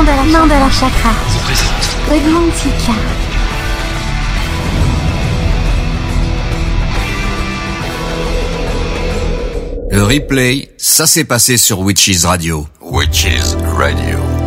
Mandala, Mandala Chakra. Godmantika. Le replay, ça s'est passé sur Witches Radio. Witches Radio.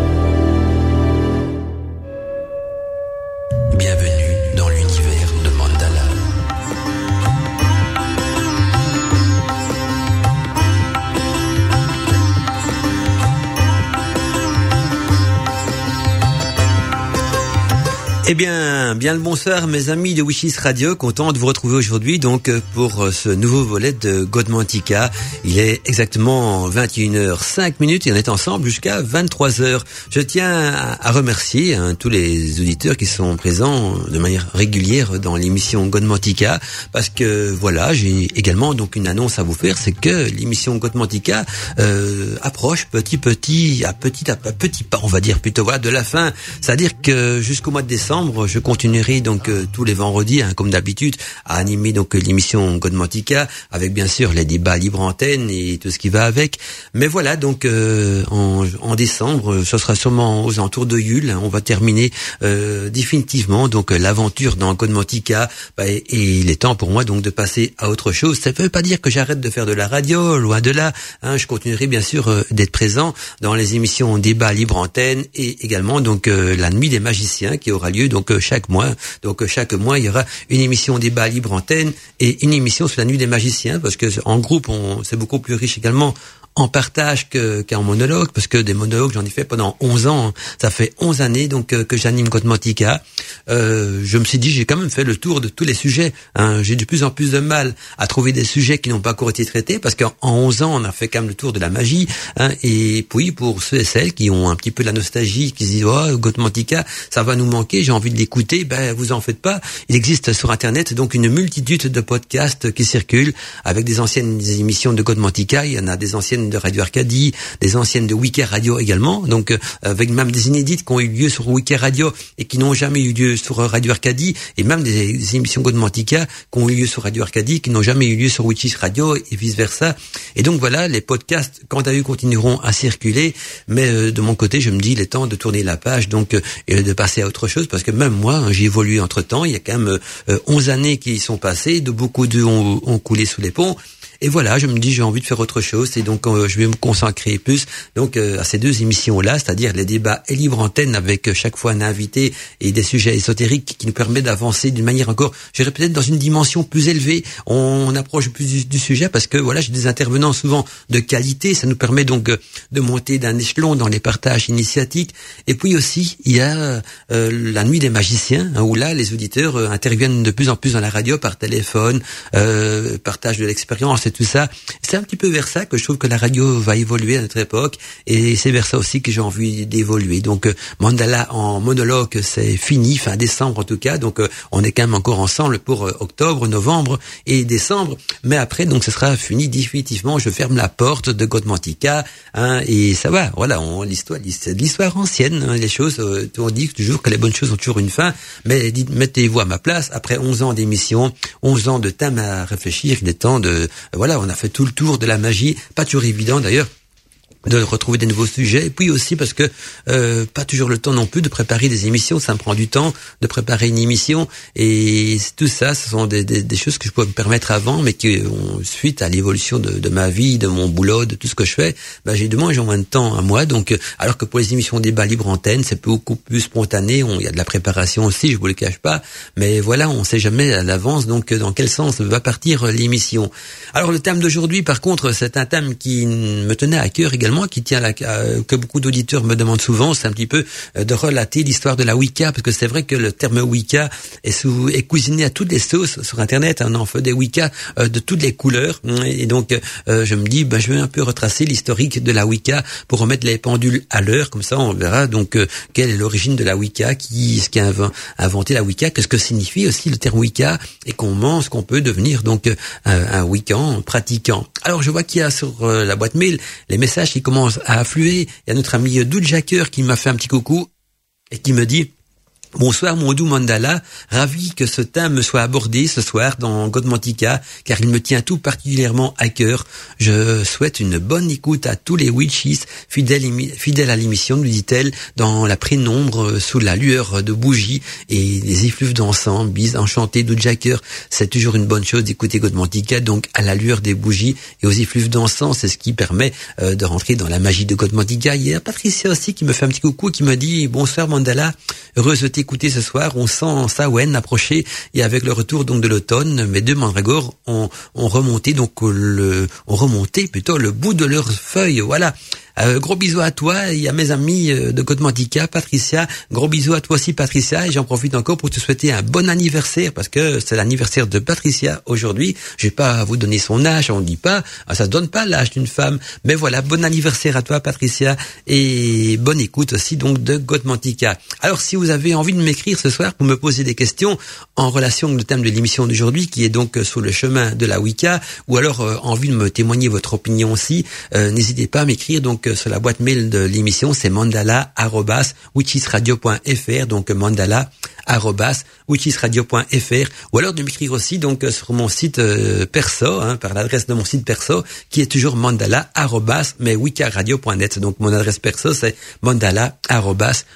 Eh bien, bien le bonsoir mes amis de Wishes Radio, content de vous retrouver aujourd'hui donc euh, pour euh, ce nouveau volet de Godmantica. Il est exactement 21h05 minutes et on est ensemble jusqu'à 23h. Je tiens à, remercier hein, tous les auditeurs qui sont présents de manière régulière dans l'émission Godmantica parce que voilà, j'ai également donc une annonce à vous faire, c'est que l'émission Godmantica euh, approche petit petit à petit à petit pas, on va dire plutôt voilà de la fin. C'est-à-dire que jusqu'au mois de décembre je continuerai donc euh, tous les vendredis, hein, comme d'habitude, à animer donc l'émission Godmantica, avec bien sûr les débats libre antenne et tout ce qui va avec. Mais voilà, donc euh, en, décembre, ce sera sûrement aux alentours de Yule. Hein, on va terminer euh, définitivement donc l'aventure dans Godmantica. Bah, et, il est temps pour moi donc de passer à autre chose. Ça ne veut pas dire que j'arrête de faire de la radio, loin de là. Hein, je continuerai bien sûr d'être présent dans les émissions débat libre antenne et également donc la nuit des magiciens qui aura lieu donc euh, chaque mois. Donc euh, chaque mois, il y aura une émission débat libre antenne et une émission sur la nuit des magiciens parce que en groupe, on c'est beaucoup plus riche également en partage qu'en monologue, parce que des monologues, j'en ai fait pendant 11 ans. Ça fait 11 années donc euh, que j'anime Godmantica. Euh, je me suis dit, j'ai quand même fait le tour de tous les sujets. Hein. J'ai de plus en plus de mal à trouver des sujets qui n'ont pas encore été traités, parce qu'en 11 ans, on a fait quand même le tour de la magie. Hein. Et puis, pour ceux et celles qui ont un petit peu la nostalgie, qui se disent, oh, Godmantica, ça va nous manquer, j'ai envie de l'écouter, ben, vous en faites pas. Il existe sur Internet donc une multitude de podcasts qui circulent avec des anciennes émissions de Godmantica. Il y en a des anciennes de Radio Arcadie, des anciennes de Wiki Radio également, donc euh, avec même des inédites qui ont eu lieu sur Wiki Radio et qui n'ont jamais eu lieu sur Radio Arcadie, et même des, des émissions Godmantica qui ont eu lieu sur Radio Arcadie, qui n'ont jamais eu lieu sur Witches Radio et vice versa. Et donc voilà, les podcasts, quant à eux, continueront à circuler, mais euh, de mon côté, je me dis, il est temps de tourner la page, donc euh, et de passer à autre chose, parce que même moi, hein, j'ai évolué entre temps. Il y a quand même euh, 11 années qui sont passées, de beaucoup d'eux ont, ont coulé sous les ponts. Et voilà, je me dis j'ai envie de faire autre chose et donc euh, je vais me consacrer plus donc euh, à ces deux émissions là, c'est-à-dire les débats et libre antenne avec euh, chaque fois un invité et des sujets ésotériques qui nous permettent d'avancer d'une manière encore, je dirais peut-être dans une dimension plus élevée. On approche plus du, sujet parce que voilà, j'ai des intervenants souvent de qualité, ça nous permet donc de monter d'un échelon dans les partages initiatiques. Et puis aussi, il y a euh, la nuit des magiciens hein, où là les auditeurs interviennent de plus en plus dans la radio par téléphone, euh, partage de l'expérience tout ça. C'est un petit peu vers ça que je trouve que la radio va évoluer à notre époque et c'est vers ça aussi que j'ai envie d'évoluer. Donc euh, Mandala en monologue, c'est fini, fin décembre en tout cas. Donc euh, on est quand même encore ensemble pour euh, octobre, novembre et décembre. Mais après, donc ce sera fini définitivement. Je ferme la porte de Godmantica hein, et ça va. Voilà, l'histoire, l'histoire ancienne. Hein, les choses, on dit toujours que les bonnes choses ont toujours une fin. Mais mettez-vous à ma place. Après 11 ans d'émission, 11 ans de thème à réfléchir, il est temps de voilà, on a fait tout le tour de la magie, pas toujours évident d'ailleurs de retrouver des nouveaux sujets, et puis aussi parce que euh, pas toujours le temps non plus de préparer des émissions, ça me prend du temps de préparer une émission, et tout ça, ce sont des, des, des choses que je peux me permettre avant, mais qui ont suite à l'évolution de, de, ma vie, de mon boulot, de tout ce que je fais, ben, j'ai de moins en moins de temps à moi, donc alors que pour les émissions débat libre antenne, c'est beaucoup plus spontané, il y a de la préparation aussi, je vous le cache pas, mais voilà, on sait jamais à l'avance, donc dans quel sens va partir l'émission. Alors le thème d'aujourd'hui, par contre, c'est un thème qui me tenait à cœur également qui tient la, que beaucoup d'auditeurs me demandent souvent, c'est un petit peu euh, de relater l'histoire de la Wicca, parce que c'est vrai que le terme Wicca est, sous, est cuisiné à toutes les sauces sur Internet. On en fait des Wicca euh, de toutes les couleurs, et donc euh, je me dis, ben, je vais un peu retracer l'historique de la Wicca pour remettre les pendules à l'heure, comme ça on verra donc quelle est l'origine de la Wicca, qui ce qui a inventé la Wicca, qu'est-ce que signifie aussi le terme Wicca, et comment ce qu'on peut devenir donc un, un Wiccan pratiquant. Alors je vois qu'il y a sur la boîte mail les messages qui commence à affluer. Il y a notre ami Doud Jacker qui m'a fait un petit coucou et qui me dit Bonsoir mon doux Mandala, ravi que ce thème me soit abordé ce soir dans Godmantica, car il me tient tout particulièrement à cœur. Je souhaite une bonne écoute à tous les witches fidèles, à l'émission, nous dit-elle, dans la prénombre, sous la lueur de bougies et des effluves d'encens, bise enchantée de Jacker. C'est toujours une bonne chose d'écouter Godmantica, donc à la lueur des bougies et aux effluves d'encens, c'est ce qui permet euh, de rentrer dans la magie de Godmantica. Il y a Patricia aussi qui me fait un petit coucou, qui me dit, bonsoir Mandala, heureuse de écouter ce soir. On sent Sawen approcher et avec le retour donc de l'automne, mes deux mandragores ont, ont remonté donc le, ont remonté plutôt le bout de leurs feuilles. Voilà. Euh, gros bisous à toi et à mes amis euh, de Côte Patricia. Gros bisous à toi aussi, Patricia. Et j'en profite encore pour te souhaiter un bon anniversaire parce que c'est l'anniversaire de Patricia aujourd'hui. Je vais pas vous donner son âge, on ne dit pas. Ah, ça se donne pas l'âge d'une femme. Mais voilà, bon anniversaire à toi, Patricia. Et bonne écoute aussi donc de Mantica. Alors, si vous avez envie de m'écrire ce soir pour me poser des questions en relation avec le thème de l'émission d'aujourd'hui, qui est donc euh, sur le chemin de la Wicca, ou alors envie de me témoigner votre opinion aussi, n'hésitez pas à m'écrire donc sur la boîte mail de l'émission, c'est mandala@witchisradio.fr donc mandala witchisradio.fr ou alors de m'écrire aussi donc sur mon site euh, perso hein, par l'adresse de mon site perso qui est toujours mandala mais donc mon adresse perso c'est mandala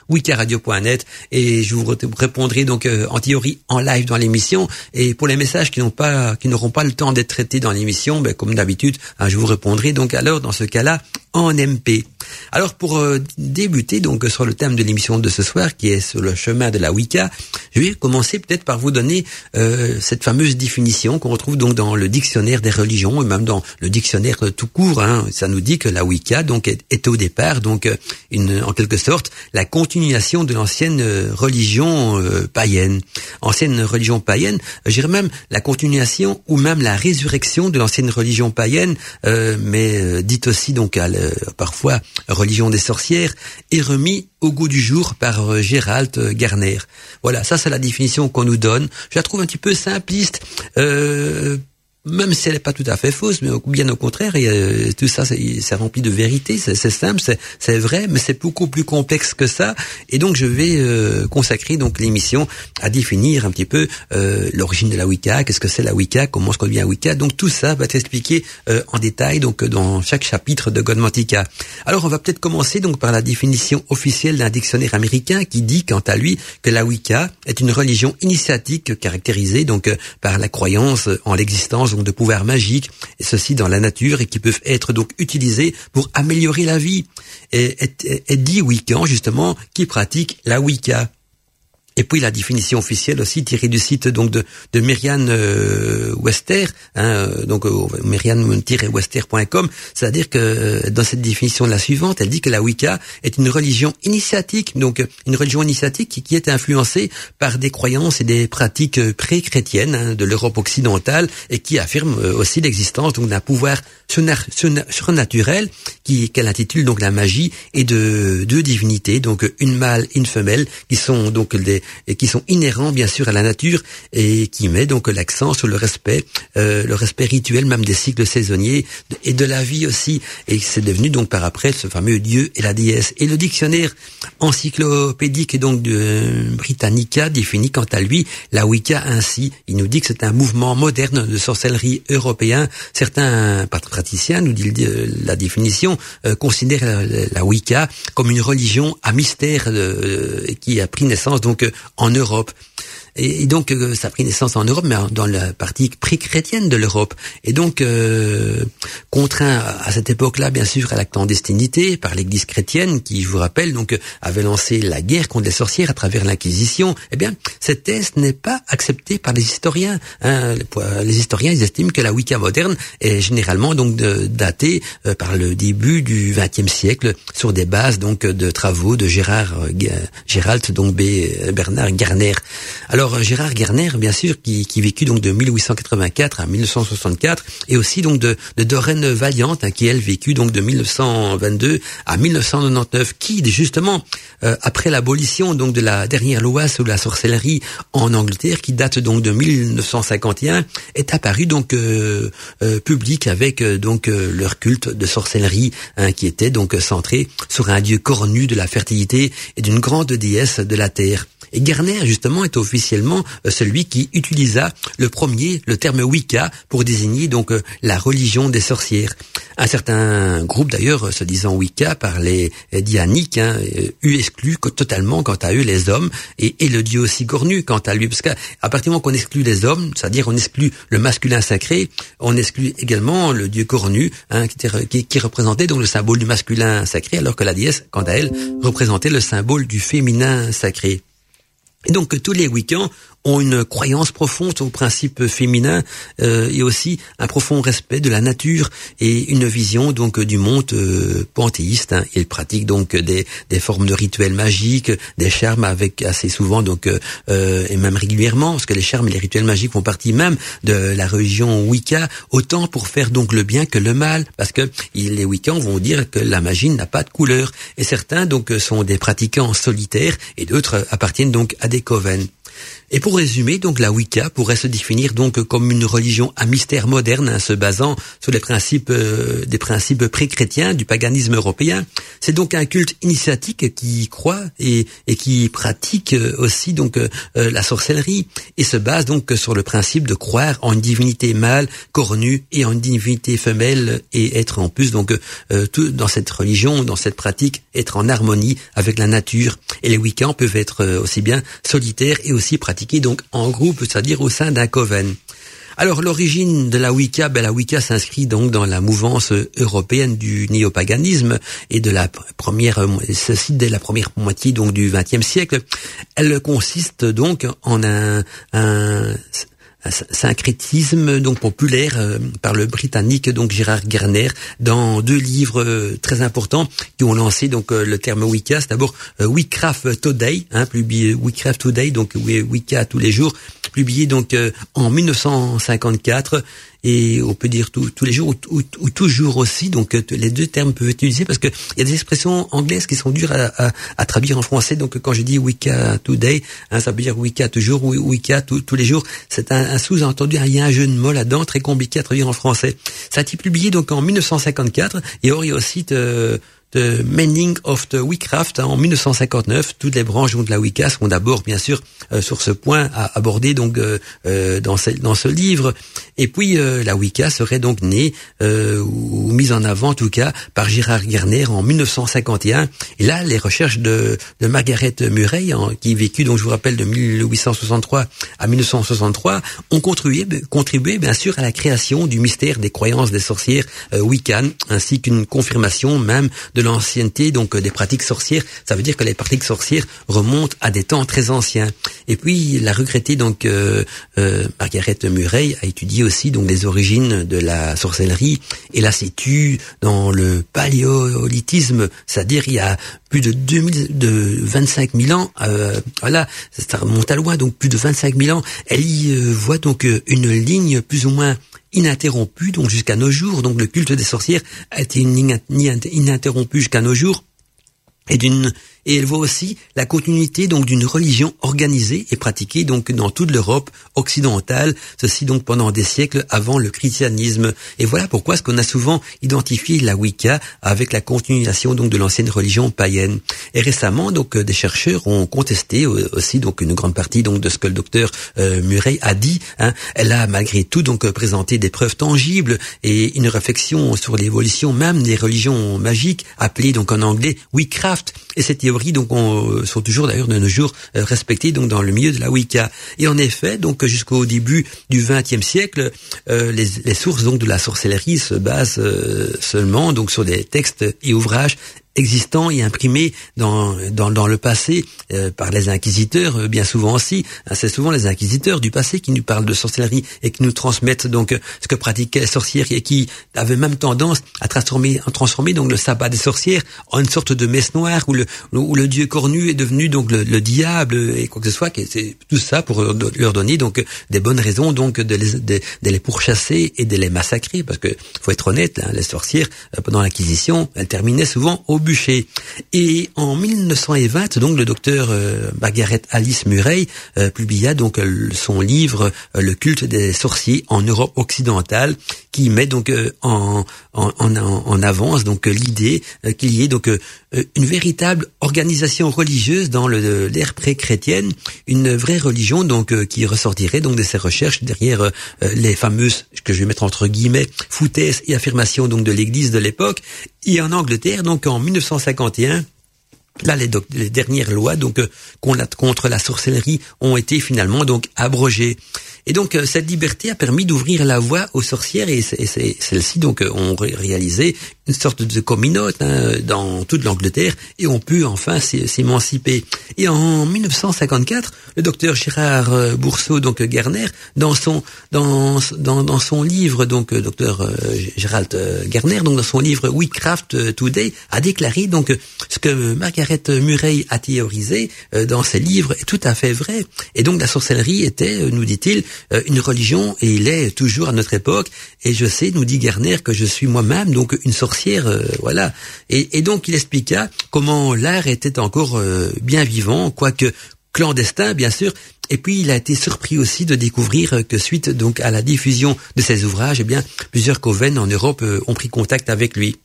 wikaradio.net et je vous répondrai donc euh, en théorie en live dans l'émission. Et pour les messages qui n'ont pas qui n'auront pas le temps d'être traités dans l'émission ben, comme d'habitude hein, je vous répondrai donc alors dans ce cas-là en MP. Alors pour euh, débuter donc sur le thème de l'émission de ce soir qui est sur le chemin de la Wicca, je vais commencer peut-être par vous donner euh, cette fameuse définition qu'on retrouve donc dans le dictionnaire des religions et même dans le dictionnaire tout court. Hein. Ça nous dit que la Wicca donc est, au départ donc euh, une en quelque sorte la continuation de l'ancienne religion païenne. Ancienne religion païenne, je dirais même la continuation ou même la résurrection de l'ancienne religion païenne, mais dite aussi donc à parfois religion des sorcières, est remis au goût du jour par euh, Gérald Garner. Voilà, ça c'est la définition qu'on nous donne. Je la trouve un petit peu simpliste. Euh, même si elle n'est pas tout à fait fausse, mais bien au contraire, euh, tout ça, c'est rempli de vérité, c'est simple, c'est vrai, mais c'est beaucoup plus complexe que ça. Et donc, je vais euh, consacrer donc l'émission à définir un petit peu euh, l'origine de la Wicca, qu'est-ce que c'est la Wicca, comment se devient Wicca. Donc, tout ça va être expliqué en détail donc dans chaque chapitre de Godmantica. Alors, on va peut-être commencer donc par la définition officielle d'un dictionnaire américain qui dit, quant à lui, que la Wicca est une religion initiatique caractérisée donc par la croyance en l'existence de pouvoirs magiques, et ceci dans la nature, et qui peuvent être donc utilisés pour améliorer la vie. Et, et, dit Wiccan, justement, qui pratique la Wicca. Et puis la définition officielle aussi tirée du site donc de, de Myriam euh, hein, euh, donc euh, myriam-wester.com, c'est-à-dire que euh, dans cette définition la suivante, elle dit que la Wicca est une religion initiatique, donc une religion initiatique qui, qui est influencée par des croyances et des pratiques pré-chrétiennes hein, de l'Europe occidentale et qui affirme aussi l'existence donc d'un pouvoir surnaturel qui qu'elle intitule donc la magie et de deux divinités, donc une mâle, une femelle, qui sont donc des et qui sont inhérents bien sûr à la nature et qui met donc l'accent sur le respect, euh, le respect rituel même des cycles saisonniers et de la vie aussi. Et c'est devenu donc par après ce fameux dieu et la déesse. Et le dictionnaire encyclopédique et donc de Britannica définit quant à lui la Wicca ainsi. Il nous dit que c'est un mouvement moderne de sorcellerie européen. Certains praticiens, nous dit la définition, euh, considèrent la, Wicca comme une religion à mystère euh, qui a pris naissance donc en Europe. Et, donc euh, ça a pris naissance en Europe, mais dans la partie pré-chrétienne de l'Europe. Et donc euh, contraint à cette époque-là, bien sûr, à la clandestinité par l'Église chrétienne, qui, je vous rappelle, donc avait lancé la guerre contre les sorcières à travers l'Inquisition. Eh bien, cette thèse n'est pas acceptée par les historiens. Hein. Les historiens, ils estiment que la Wicca moderne est généralement donc datée euh, par le début du XXe siècle sur des bases donc de travaux de Gérard Gérald donc Bernard Garner. Alors Alors Gérard Gerner, bien sûr, qui, qui vécut donc de 1884 à 1964, et aussi donc de, de Doreen hein, qui elle vécut donc de 1922 à 1999, qui justement euh, après l'abolition donc de la dernière loi sur la sorcellerie en Angleterre, qui date donc de 1951, est apparu donc euh, euh, public avec donc leur culte de sorcellerie hein, qui était donc centré sur un dieu cornu de la fertilité et d'une grande déesse de la terre. Et Garner, justement, est officiellement euh, celui qui utilisa le premier le terme Wicca pour désigner donc euh, la religion des sorcières. Un certain groupe d'ailleurs se disant Wicca par les dianiques, hein, eut exclu totalement quant à eux les hommes et, le dieu aussi cornu quant à lui, parce qu'à partir du moment qu'on exclut les hommes, c'est-à-dire on exclut le masculin sacré, on exclut également le dieu cornu hein, qui, qui, représentait donc le symbole du masculin sacré, alors que la déesse, quant à elle, représentait le symbole du féminin sacré. Et donc tous les week-ends, ont une croyance profonde au principe féminin euh, et aussi un profond respect de la nature et une vision donc du monde euh, panthéiste. Hein. Ils pratiquent donc des, des formes de rituels magiques, des charmes avec assez souvent donc euh, et même régulièrement parce que les charmes et les rituels magiques font partie même de la religion Wicca autant pour faire donc le bien que le mal parce que les Wiccans vont dire que la magie n'a pas de couleur et certains donc sont des pratiquants solitaires et d'autres appartiennent donc à des coven. Et pour résumer, donc la Wicca pourrait se définir donc comme une religion à mystère moderne, hein, se basant sur les principes euh, des principes pré-chrétiens du paganisme européen. C'est donc un culte initiatique qui croit et, et qui pratique euh, aussi donc euh, la sorcellerie et se base donc sur le principe de croire en une divinité mâle cornue et en une divinité femelle et être en plus donc tout dans cette religion, dans cette pratique, être en harmonie avec la nature. Et les Wiccans peuvent être aussi bien solitaires et aussi pratiques donc en groupe, c'est-à-dire au sein d'un coven. Alors l'origine de la Wicca, ben, la Wicca s'inscrit donc dans la mouvance européenne du néopaganisme et de la première, ceci dès la première moitié donc du XXe siècle. Elle consiste donc en un, un syncrétisme donc populaire euh, par le britannique donc Gérard Garner dans deux livres euh, très importants qui ont lancé donc euh, le terme Wicca. C'est d'abord Witchcraft Today, hein, publié Witchcraft Today donc Wicca tous les jours, publié donc en 1954 et on peut dire tous les jours ou, toujours aussi. Donc euh, les deux termes peuvent être utilisés parce que il y a des expressions anglaises qui sont dures à, traduire en français. Donc quand je dis Wicca today, hein, ça veut dire Wicca toujours ou Wicca tous les jours. C'est un, sous-entendu. Il y a un jeu de mots là-dedans très compliqué à traduire en français. Ça a été publié donc en 1954 et or il y a aussi euh, The Meaning of the Witchcraft hein, en 1959. Toutes les branches de la Wicca sont d'abord, bien sûr, euh, sur ce point à aborder donc euh, euh, dans, ce, dans ce livre. Et puis la Wicca serait donc née ou mise en avant, en tout cas, par Gérard Garner en 1951. Et là, les recherches de, de Margaret Murray, qui vécut, donc je vous rappelle, de 1863 à 1963, ont contribué, contribué bien sûr à la création du mystère des croyances des sorcières Wiccan, ainsi qu'une confirmation même de l'ancienneté, donc euh, des pratiques sorcières. Ça veut dire que les pratiques sorcières remontent à des temps très anciens. Et puis la regrettée donc euh, euh, Margaret Murray a étudié aussi donc les origines de la sorcellerie et la situe dans le paléolithisme, c'est-à-dire il y a plus de 2000, de 25 000 ans, euh, voilà, ça remonte à loin, donc plus de 25 000 ans. Elle y voit donc une ligne plus ou moins ininterrompu, donc jusqu'à nos jours. Donc le culte des sorcières a été ininterrompu jusqu'à nos jours et d'une et elle voit aussi la continuité donc d'une religion organisée et pratiquée donc dans toute l'Europe occidentale, ceci donc pendant des siècles avant le christianisme. Et voilà pourquoi ce qu'on a souvent identifié la Wicca avec la continuation donc de l'ancienne religion païenne. Et récemment donc des chercheurs ont contesté aussi donc une grande partie donc de ce que le docteur euh, Murray a dit. Hein. Elle a malgré tout donc présenté des preuves tangibles et une réflexion sur l'évolution même des religions magiques appelées donc en anglais Witchcraft. Et cette donc on, euh, sont toujours d'ailleurs de nos jours euh, respectés donc dans le milieu de la Wicca. Et en effet, donc jusqu'au début du XXe siècle, euh, les, les, sources donc de la sorcellerie se basent seulement donc sur des textes et ouvrages existants et imprimés dans, dans, dans le passé euh, par les inquisiteurs, euh, bien souvent aussi. Hein, c'est souvent les inquisiteurs du passé qui nous parlent de sorcellerie et qui nous transmettent donc euh, ce que pratiquaient les sorcières et qui avaient même tendance à transformer, à transformer donc le sabbat des sorcières en une sorte de messe noire où le, où le dieu cornu est devenu donc le, le diable et quoi que ce soit. C'est tout ça pour leur donner donc des bonnes raisons donc de les, de, de les pourchasser et de les massacrer parce que faut être honnête, hein, les sorcières pendant l'Inquisition, elles terminaient souvent au Et en 1920, donc le docteur euh, Margaret Alice Murray euh, publia donc euh, son livre Le culte des sorciers en Europe occidentale, qui met donc en, en, en, en avance donc l'idée qu'il y ait donc une véritable organisation religieuse dans l'ère pré-chrétienne, une vraie religion donc qui ressortirait donc de ces recherches derrière les fameuses que je vais mettre entre guillemets foutaises et affirmations donc de l'Église de l'époque. Et en Angleterre donc en 1951 Là, les, dernières lois donc euh, contre la sorcellerie ont été finalement donc abrogées. Et donc euh, cette liberté a permis d'ouvrir la voie aux sorcières et, celles-ci donc euh, ont réalisé une sorte de communauté hein, dans toute l'Angleterre et ont pu enfin s'émanciper. Et en 1954, le docteur Gérard euh, Bourseau donc Garner dans son dans dans, dans son livre donc docteur Gérald Garner donc dans son livre We Craft Today a déclaré donc ce que Margaret Murray a théorisé dans ses livres est tout à fait vrai. Et donc la sorcellerie était, nous dit-il, une religion et il est toujours à notre époque. Et je sais, nous dit Garner, que je suis moi-même donc une sorcière, euh, voilà. Et, et, donc il expliqua comment l'art était encore euh, bien vivant, quoique clandestin bien sûr. Et puis il a été surpris aussi de découvrir que suite donc à la diffusion de ses ouvrages, eh bien plusieurs coven en Europe ont pris contact avec lui.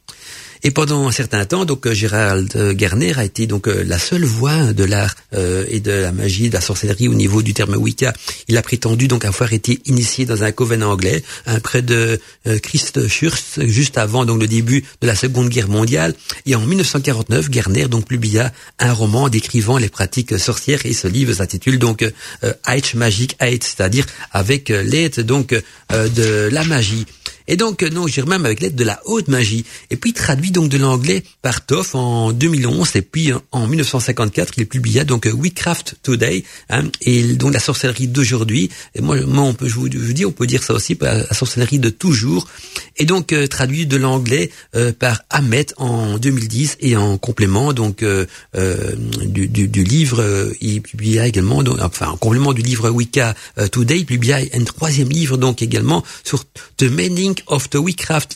Et pendant un certain temps, donc euh, Gérald euh, Garner a été donc euh, la seule voix de l'art et de la magie, de la sorcellerie au niveau du terme Wicca. Il a prétendu donc avoir été initié dans un coven anglais un près de Christchurch juste avant donc le début de la Seconde Guerre mondiale. Et en 1949, Garner donc publia un roman décrivant les pratiques sorcières et ce livre s'intitule donc H Magic Hate, c'est-à-dire avec l'aide donc de la magie. Et donc, non, j'ai même avec l'aide de la haute magie. Et puis traduit donc de l'anglais par Toff en 2011. Et puis en 1954, il publia donc Witchcraft Today, hein, et donc la sorcellerie d'aujourd'hui. Et moi, moi, on peut, je vous, dis, on peut dire ça aussi, la sorcellerie de toujours. Et donc euh, traduit de l'anglais euh, par Ahmet en 2010 et en complément donc euh, du, du, du, livre, il publia également, enfin en complément du livre Wicca Today, il publia un troisième livre donc également sur The Of the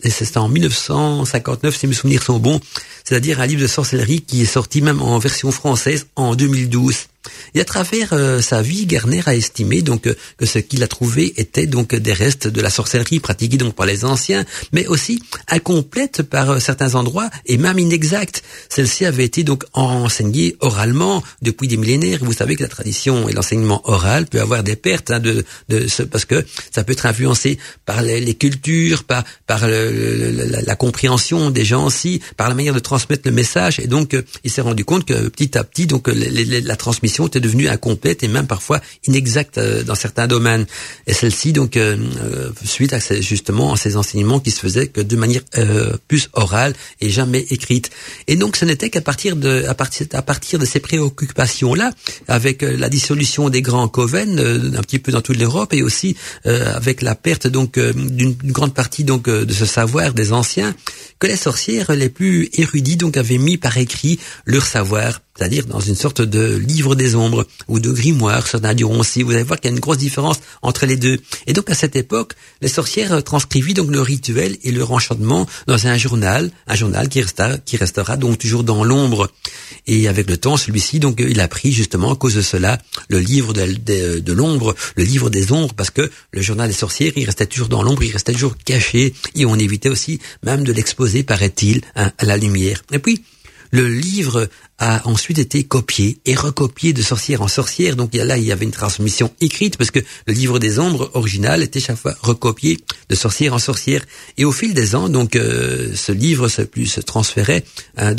et c'est en 1959 si mes souvenirs sont bons, c'est-à-dire un livre de sorcellerie qui est sorti même en version française en 2012. Et à travers euh, sa vie, Garner a estimé donc euh, que ce qu'il a trouvé était donc des restes de la sorcellerie pratiquée donc par les anciens, mais aussi incomplète par euh, certains endroits et même inexacte. Celle-ci avait été donc enseignée oralement depuis des millénaires. Vous savez que la tradition et l'enseignement oral peut avoir des pertes hein, de, ce, parce que ça peut être influencé par les, cultures, par la, compréhension des gens aussi, par la manière de transmettre le message. Et donc il s'est rendu compte que petit à petit donc la transmission était devenue incomplète et même parfois inexacte euh, dans certains domaines. Et celle-ci, donc, euh, euh, suite à ces, justement à ces enseignements qui se faisaient que de manière plus orale et jamais écrite. Et donc, ce n'était qu'à partir de à partir à partir de ces préoccupations-là, avec la dissolution des grands coven un petit peu dans toute l'Europe et aussi avec la perte donc d'une grande partie donc de ce savoir des anciens, que les sorcières les plus donc avaient mis par écrit leur savoir c'est-à-dire dans une sorte de livre des ombres ou de grimoire, certains diront aussi. Vous allez voir qu'il y a une grosse différence entre les deux. Et donc à cette époque, les sorcières transcrivit donc le rituel et leur enchantement dans un journal, un journal qui restera, qui restera donc toujours dans l'ombre. Et avec le temps, celui-ci donc il a pris justement à cause de cela le livre de, de, de l'ombre, le livre des ombres, parce que le journal des sorcières, il restait toujours dans l'ombre, il restait toujours caché, et on évitait aussi même de l'exposer, paraît-il, hein, à la lumière. Et puis le livre a ensuite été copié et recopié de sorcière en sorcière. Donc là, il y avait une transmission écrite parce que le livre des ombres original était chaque fois recopié de sorcière en sorcière. Et au fil des ans, donc euh, ce livre se, plus, se transférait hein,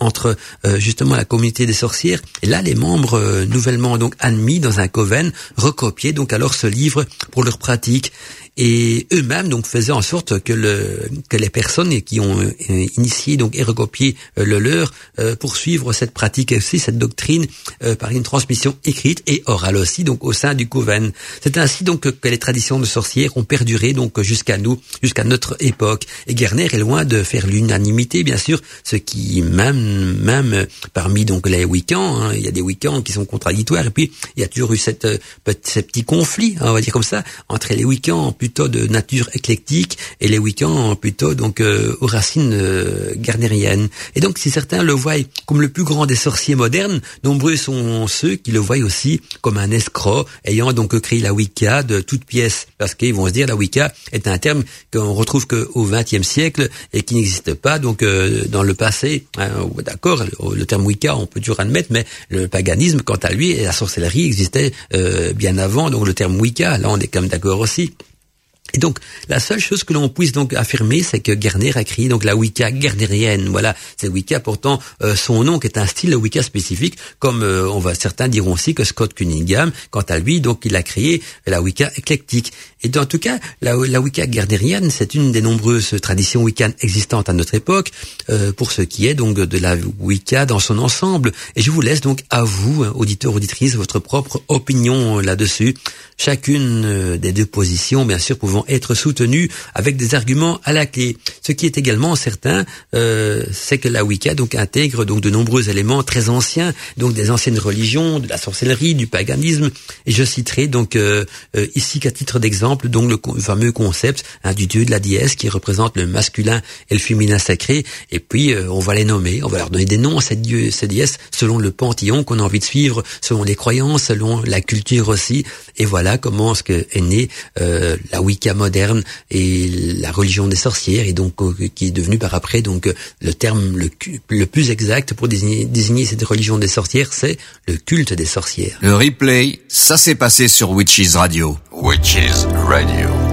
entre euh, justement la communauté des sorcières. Et là, les membres euh, nouvellement donc admis dans un coven recopiaient donc alors ce livre pour leur pratique et eux-mêmes donc faisaient en sorte que le que les personnes qui ont euh, initié donc et recopié euh, le leur euh, poursuivre cette pratique aussi cette doctrine par une transmission écrite et orale aussi donc au sein du coven. C'est ainsi donc que les traditions de sorcières ont perduré donc jusqu'à nous, jusqu'à notre époque. Et Gerner est loin de faire l'unanimité bien sûr, ce qui même même parmi donc les week-ends, hein, il y a des week-ends qui sont contradictoires et puis il y a toujours eu cette ces petits conflits, hein, on va dire comme ça, entre les week-ends plutôt de nature éclectique et les week-ends plutôt donc euh, aux racines euh. Et donc si certains le voient comme le plus grand des sorciers modernes, nombreux sont ceux qui le voient aussi comme un escroc ayant donc créé la Wicca de toutes pièces parce qu'ils vont se dire la Wicca est un terme qu'on retrouve qu'au XXe siècle et qui n'existe pas donc euh, dans le passé. Hein, D'accord, le, terme Wicca on peut toujours admettre, mais le paganisme quant à lui et la sorcellerie existait euh, bien avant donc le terme Wicca. Là on est quand même d'accord aussi. Et donc, la seule chose que l'on puisse donc affirmer, c'est que Gerner a créé donc la Wicca gernerienne. Voilà, c'est Wicca pourtant euh, son nom qui est un style Wicca spécifique, comme euh, on va certains diront aussi que Scott Cunningham, quant à lui, donc il a créé la Wicca éclectique. Et en tout cas, la, Wicca gernerienne, c'est une des nombreuses traditions wiccanes existantes à notre époque, euh, pour ce qui est donc de la Wicca dans son ensemble. Et je vous laisse donc à vous, hein, auditeurs, auditrices, votre propre opinion là-dessus. Chacune des deux positions, bien sûr, pouvant être soutenus avec des arguments à la clé. Ce qui est également certain, euh, c'est que la Wicca donc intègre donc de nombreux éléments très anciens, donc des anciennes religions, de la sorcellerie, du paganisme. Et je citerai donc euh, euh, ici qu'à titre d'exemple donc le fameux concept hein, du dieu de la déesse qui représente le masculin et le féminin sacré. Et puis on va les nommer, on va leur donner des noms à ces dieux, ces déesses selon le panthéon qu'on a envie de suivre, selon les croyances, selon la culture aussi. Et voilà comment ce que est né la Wicca moderne et la religion des sorcières et donc euh, qui est devenu par après donc euh, le terme le, le plus exact pour désigner, désigner cette religion des sorcières, c'est le culte des sorcières. Le replay, ça s'est passé sur Witches Radio. Witches Radio.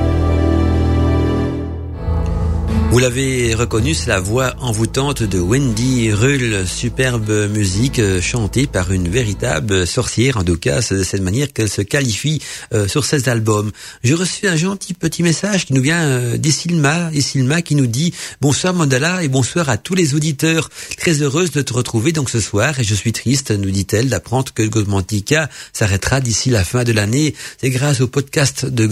Vous l'avez reconnu, c'est la voix envoûtante de Wendy Rull, superbe musique euh, chantée par une véritable sorcière, en tout cas de cette manière qu'elle se qualifie euh, sur ses albums. J'ai reçu un gentil petit message qui nous vient euh, d'Issilma, Issilma qui nous dit bonsoir Mandala et bonsoir à tous les auditeurs. Très heureuse de te retrouver donc ce soir et je suis triste, nous dit-elle, d'apprendre que Godmantica s'arrêtera d'ici la fin de l'année. C'est grâce au podcast de,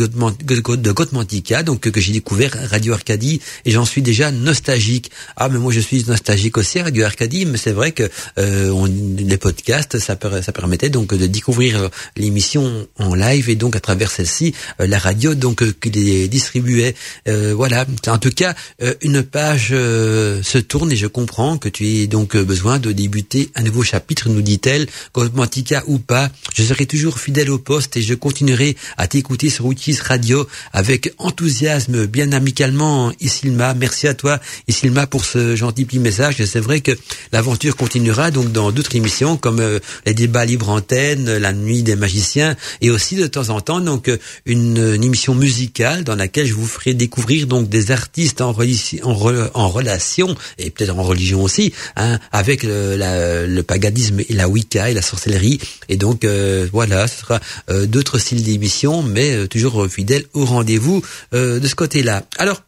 Godmantica donc que j'ai découvert Radio Arcadie et j'en suis déjà nostalgique. Ah, mais moi je suis nostalgique aussi, Radio Arcadie, mais c'est vrai que euh, on, les podcasts, ça, permettait donc de découvrir euh, l'émission en live et donc à travers celle-ci, euh, la radio donc euh, qui les distribuait. voilà. En tout cas, une page se tourne et je comprends que tu aies donc besoin de débuter un nouveau chapitre, nous dit-elle, cosmotica ou pas. Je serai toujours fidèle au poste et je continuerai à t'écouter sur Outils Radio avec enthousiasme, bien amicalement, Isilma merci à toi, Isilma, pour ce gentil petit message. C'est vrai que l'aventure continuera donc dans d'autres émissions comme euh, les débats libre antenne, la nuit des magiciens et aussi de temps en temps donc euh, une, émission musicale dans laquelle je vous ferai découvrir donc des artistes en, relation et peut-être en religion aussi hein, avec le, paganisme et la Wicca et la sorcellerie. Et donc euh, voilà, ce sera d'autres styles d'émissions, mais toujours fidèles au rendez-vous de ce côté-là. Alors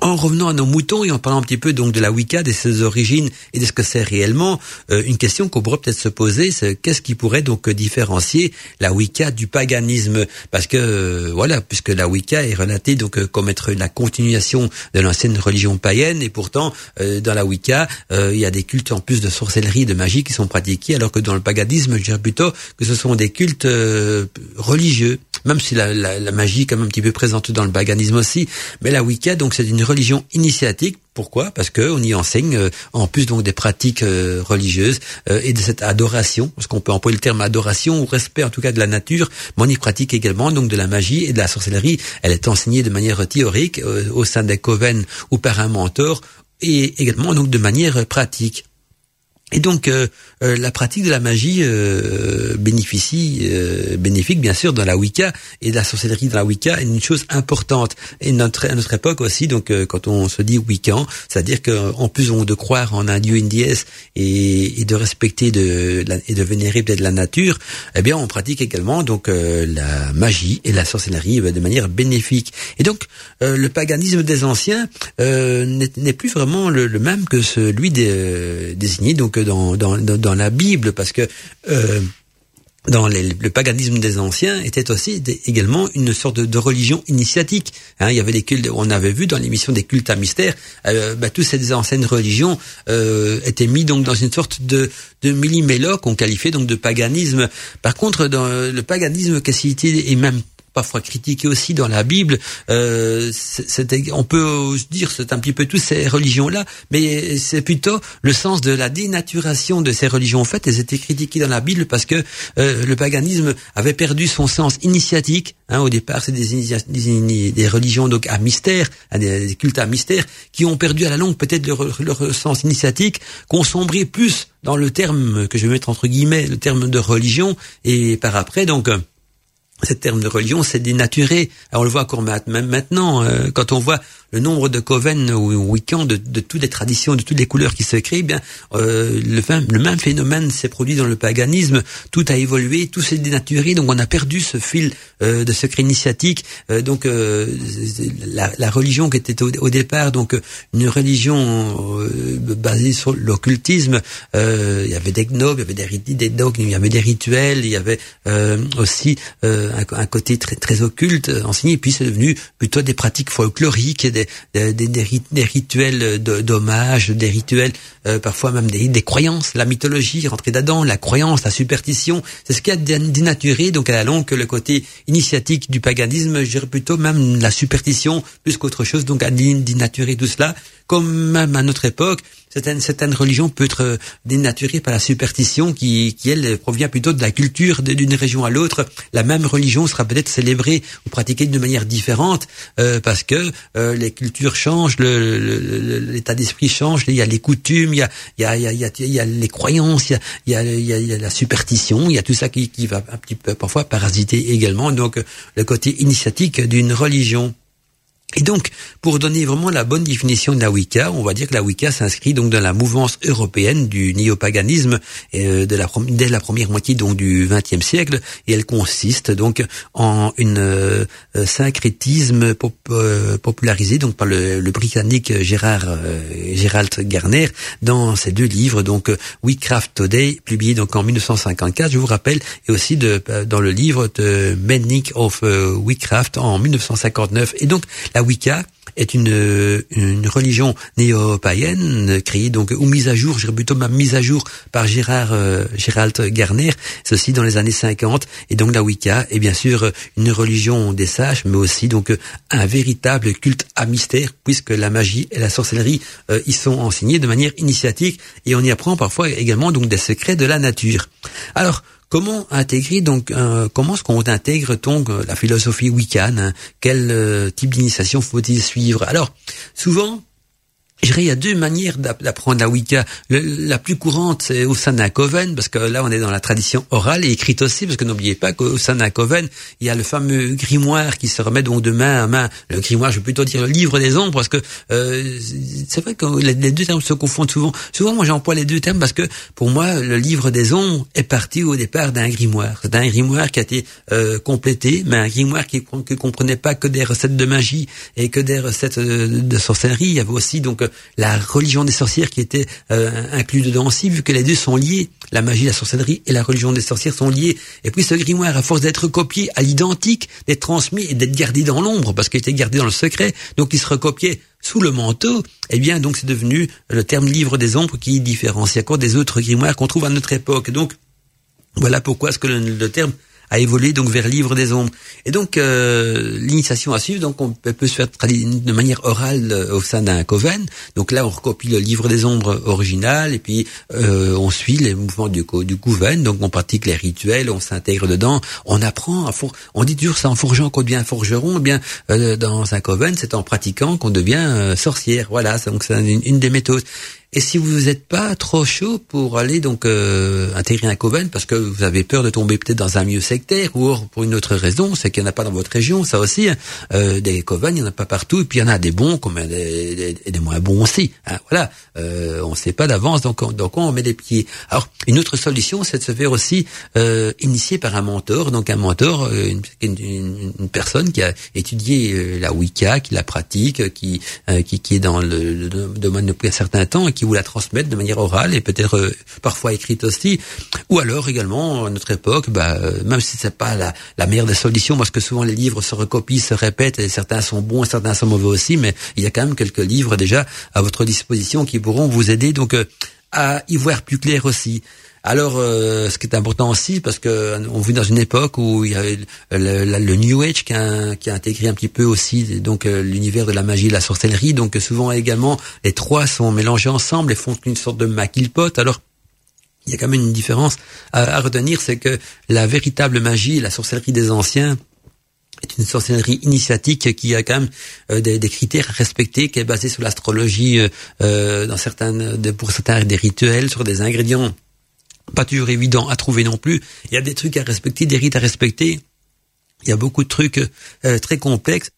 en revenant à nos moutons et en parlant un petit peu donc de la Wicca, de ses origines et de ce que c'est réellement, euh, une question qu'on pourrait peut-être se poser, c'est qu'est-ce qui pourrait donc différencier la Wicca du paganisme? Parce que euh, voilà, puisque la Wicca est relatée donc euh, comme être la continuation de l'ancienne religion païenne, et pourtant dans la Wicca, il y a des cultes en plus de sorcellerie, de magie qui sont pratiqués, alors que dans le paganisme, je dirais plutôt que ce sont des cultes religieux, même si la, magie est quand même un petit peu présente dans le paganisme aussi. Mais la Wicca, donc c'est une religion initiatique. Pourquoi? Parce que on y enseigne, euh, en plus donc des pratiques euh, religieuses euh, et de cette adoration, parce qu'on peut employer le terme adoration ou respect en tout cas de la nature, mais on y pratique également donc de la magie et de la sorcellerie. Elle est enseignée de manière théorique au sein des coven ou par un mentor et également donc de manière pratique. Et donc euh, euh, la pratique de la magie euh, bénéficie, bénéfique bien sûr dans la Wicca et la sorcellerie dans la Wicca est une chose importante. Et notre à notre époque aussi, donc quand on se dit Wiccan, c'est-à-dire qu'en plus de croire en un dieu, une et, et de respecter de et de vénérer peut-être la nature, eh bien on pratique également donc la magie et la sorcellerie de manière bénéfique. Et donc le paganisme des anciens n'est plus vraiment le, même que celui des, désigné donc dans, la Bible, parce que euh, dans le paganisme des anciens était aussi également une sorte de, religion initiatique. Hein, il y avait des cultes, on avait vu dans l'émission des cultes à mystère, euh, bah, toutes ces anciennes religions euh, étaient mis donc dans une sorte de, de millimélo qu'on qualifiait donc de paganisme. Par contre, le paganisme qui est cité et même parfois critiqué aussi dans la Bible. Euh, on peut dire c'est un petit peu toutes ces religions-là, mais c'est plutôt le sens de la dénaturation de ces religions. En fait, elles étaient critiquées dans la Bible parce que euh, le paganisme avait perdu son sens initiatique. Hein, au départ, c'est des, des, religions donc à mystère, des, cultes à mystère, qui ont perdu à la longue peut-être leur, sens initiatique, qu'on sombrait plus dans le terme que je vais mettre entre guillemets, le terme de religion, et par après donc ce terme de religion s'est dénaturé. on le voit encore même maintenant, euh, quand on voit le nombre de coven ou week-ends de, de, toutes les traditions, de toutes les couleurs qui se créent, eh bien euh, le, le, même phénomène s'est produit dans le paganisme. Tout a évolué, tout s'est dénaturé, donc on a perdu ce fil euh, de secret initiatique. Euh, donc euh, la, la, religion qui était au, départ donc une religion basée sur l'occultisme, il y avait des gnobs, il y avait des, des dogmes, il y avait des rituels, il y avait aussi un, un, côté très très occulte enseigné. puis c'est devenu plutôt des pratiques folkloriques et des, des, rituels d'hommage, des rituels euh, parfois même des, croyances, la mythologie rentrée d'Adam, la croyance, la superstition, c'est ce qui a dénaturé donc à la longue le côté initiatique du paganisme, je dirais plutôt même la superstition plus qu'autre chose, donc à dénaturer tout cela, comme même à notre époque, certaines, certaines religions peuvent être euh, dénaturées par la superstition qui, qui elle, provient plutôt de la culture d'une région à l'autre. La même religion sera peut-être célébrée ou pratiquée de manière différente euh, parce que euh, les cultures changent, l'état d'esprit change, il y a les coutumes, il y a, il y a, y a, y a les croyances, il y a, il y a, y a, la superstition, il y a tout ça qui, qui va un petit peu parfois parasiter également donc le côté initiatique d'une religion. Et donc, pour donner vraiment la bonne définition de la Wicca, on va dire que la Wicca s'inscrit donc dans la mouvance européenne du néopaganisme euh, de la, dès la première moitié donc du XXe siècle, et elle consiste donc en une euh, syncrétisme euh, popularisé donc par le, britannique Gérard Gérald Garner dans ses deux livres donc Witchcraft Today publié donc en 1954, je vous rappelle, et aussi de dans le livre de Meaning of Witchcraft en 1959. Et donc Wicca est une, une religion néo-païenne créée donc ou mise à jour, plutôt mise à jour par Gérard euh, Gérald Garner, ceci dans les années 50 et donc la Wicca est bien sûr une religion des sages mais aussi donc un véritable culte à mystère puisque la magie et la sorcellerie euh, y sont enseignées de manière initiatique et on y apprend parfois également donc des secrets de la nature. Alors Comment intégrer donc euh, comment est-ce qu'on intègre donc euh, la philosophie Wiccan hein? Quel euh, type d'initiation faut-il suivre? Alors souvent je dirais, il y a deux manières d'apprendre la Wicca. la plus courante, c'est d'un coven, parce que là, on est dans la tradition orale et écrite aussi, parce que n'oubliez pas d'un coven, il y a le fameux grimoire qui se remet donc de main à main. Le grimoire, je vais plutôt dire le livre des ombres, parce que euh, c'est vrai que les, deux termes se confondent souvent. Souvent, moi, j'emploie les deux termes parce que, pour moi, le livre des ombres est parti au départ d'un grimoire. C'est un grimoire qui a été euh, complété, mais un grimoire qui ne comprenait pas que des recettes de magie et que des recettes de, de sorcellerie. Il y avait aussi donc la religion des sorcières qui était euh, inclus dedans aussi, vu que les deux sont liés. La magie, la sorcellerie et la religion des sorcières sont liés. Et puis ce grimoire, à force d'être copié à l'identique, d'être transmis et d'être gardé dans l'ombre, parce qu'il était gardé dans le secret, donc il se recopiait sous le manteau, eh bien donc c'est devenu le terme livre des ombres qui différencie encore des autres grimoires qu'on trouve à notre époque. Donc voilà pourquoi ce que le terme a évolué donc vers livre des ombres. Et donc euh, l'initiation à suivre, donc on peut se faire de manière orale euh, au sein d'un coven. Donc là, on recopie le livre des ombres original et puis euh, on suit les mouvements du, coven. Donc on pratique les rituels, on s'intègre dedans, on apprend. À for... On dit toujours c'est en forgeant qu'on devient forgeron. Eh bien dans un coven, c'est en pratiquant qu'on devient sorcière. Voilà, donc c'est une, des méthodes. Et si vous n'êtes pas trop chaud pour aller donc euh, intégrer un coven parce que vous avez peur de tomber peut-être dans un milieu sectaire ou pour une autre raison, c'est qu'il n'y en a pas dans votre région, ça aussi. Hein. Euh, des coven, il n'y en a pas partout, et puis il y en a des bons comme des, des, des moins bons aussi. Hein. Voilà, euh, on ne sait pas d'avance, donc, on, donc on met des pieds. Alors une autre solution, c'est de se faire aussi euh, initier par un mentor, donc un mentor, euh, une, une, une personne qui a étudié euh, la Wicca, qui la pratique, qui qui, qui est dans le, le domaine depuis un certain temps qui vous la transmettent de manière orale et peut-être euh, parfois écrite aussi. Ou alors également, à notre époque, bah, euh, même si c'est pas la, la meilleure des solutions, parce que souvent les livres se recopient, se répètent, et certains sont bons et certains sont mauvais aussi, mais il y a quand même quelques livres déjà à votre disposition qui pourront vous aider donc euh, à y voir plus clair aussi. Alors, euh, ce qui est important aussi, parce que euh, on vit dans une époque où il y a le, le, New Age qui a, qui a, intégré un petit peu aussi donc euh, l'univers de la magie et de la sorcellerie. Donc souvent également, les trois sont mélangés ensemble et font une sorte de maquille-pote. Alors, il y a quand même une différence à, à retenir, c'est que la véritable magie, la sorcellerie des anciens, est une sorcellerie initiatique qui a quand même euh, des, des, critères à respecter, qui est basée sur l'astrologie, euh, dans certaines, pour certains des rituels, sur des ingrédients pas toujours évident à trouver non plus. Il y a des trucs à respecter, des rites à respecter. Il y a beaucoup de trucs euh, très complexes.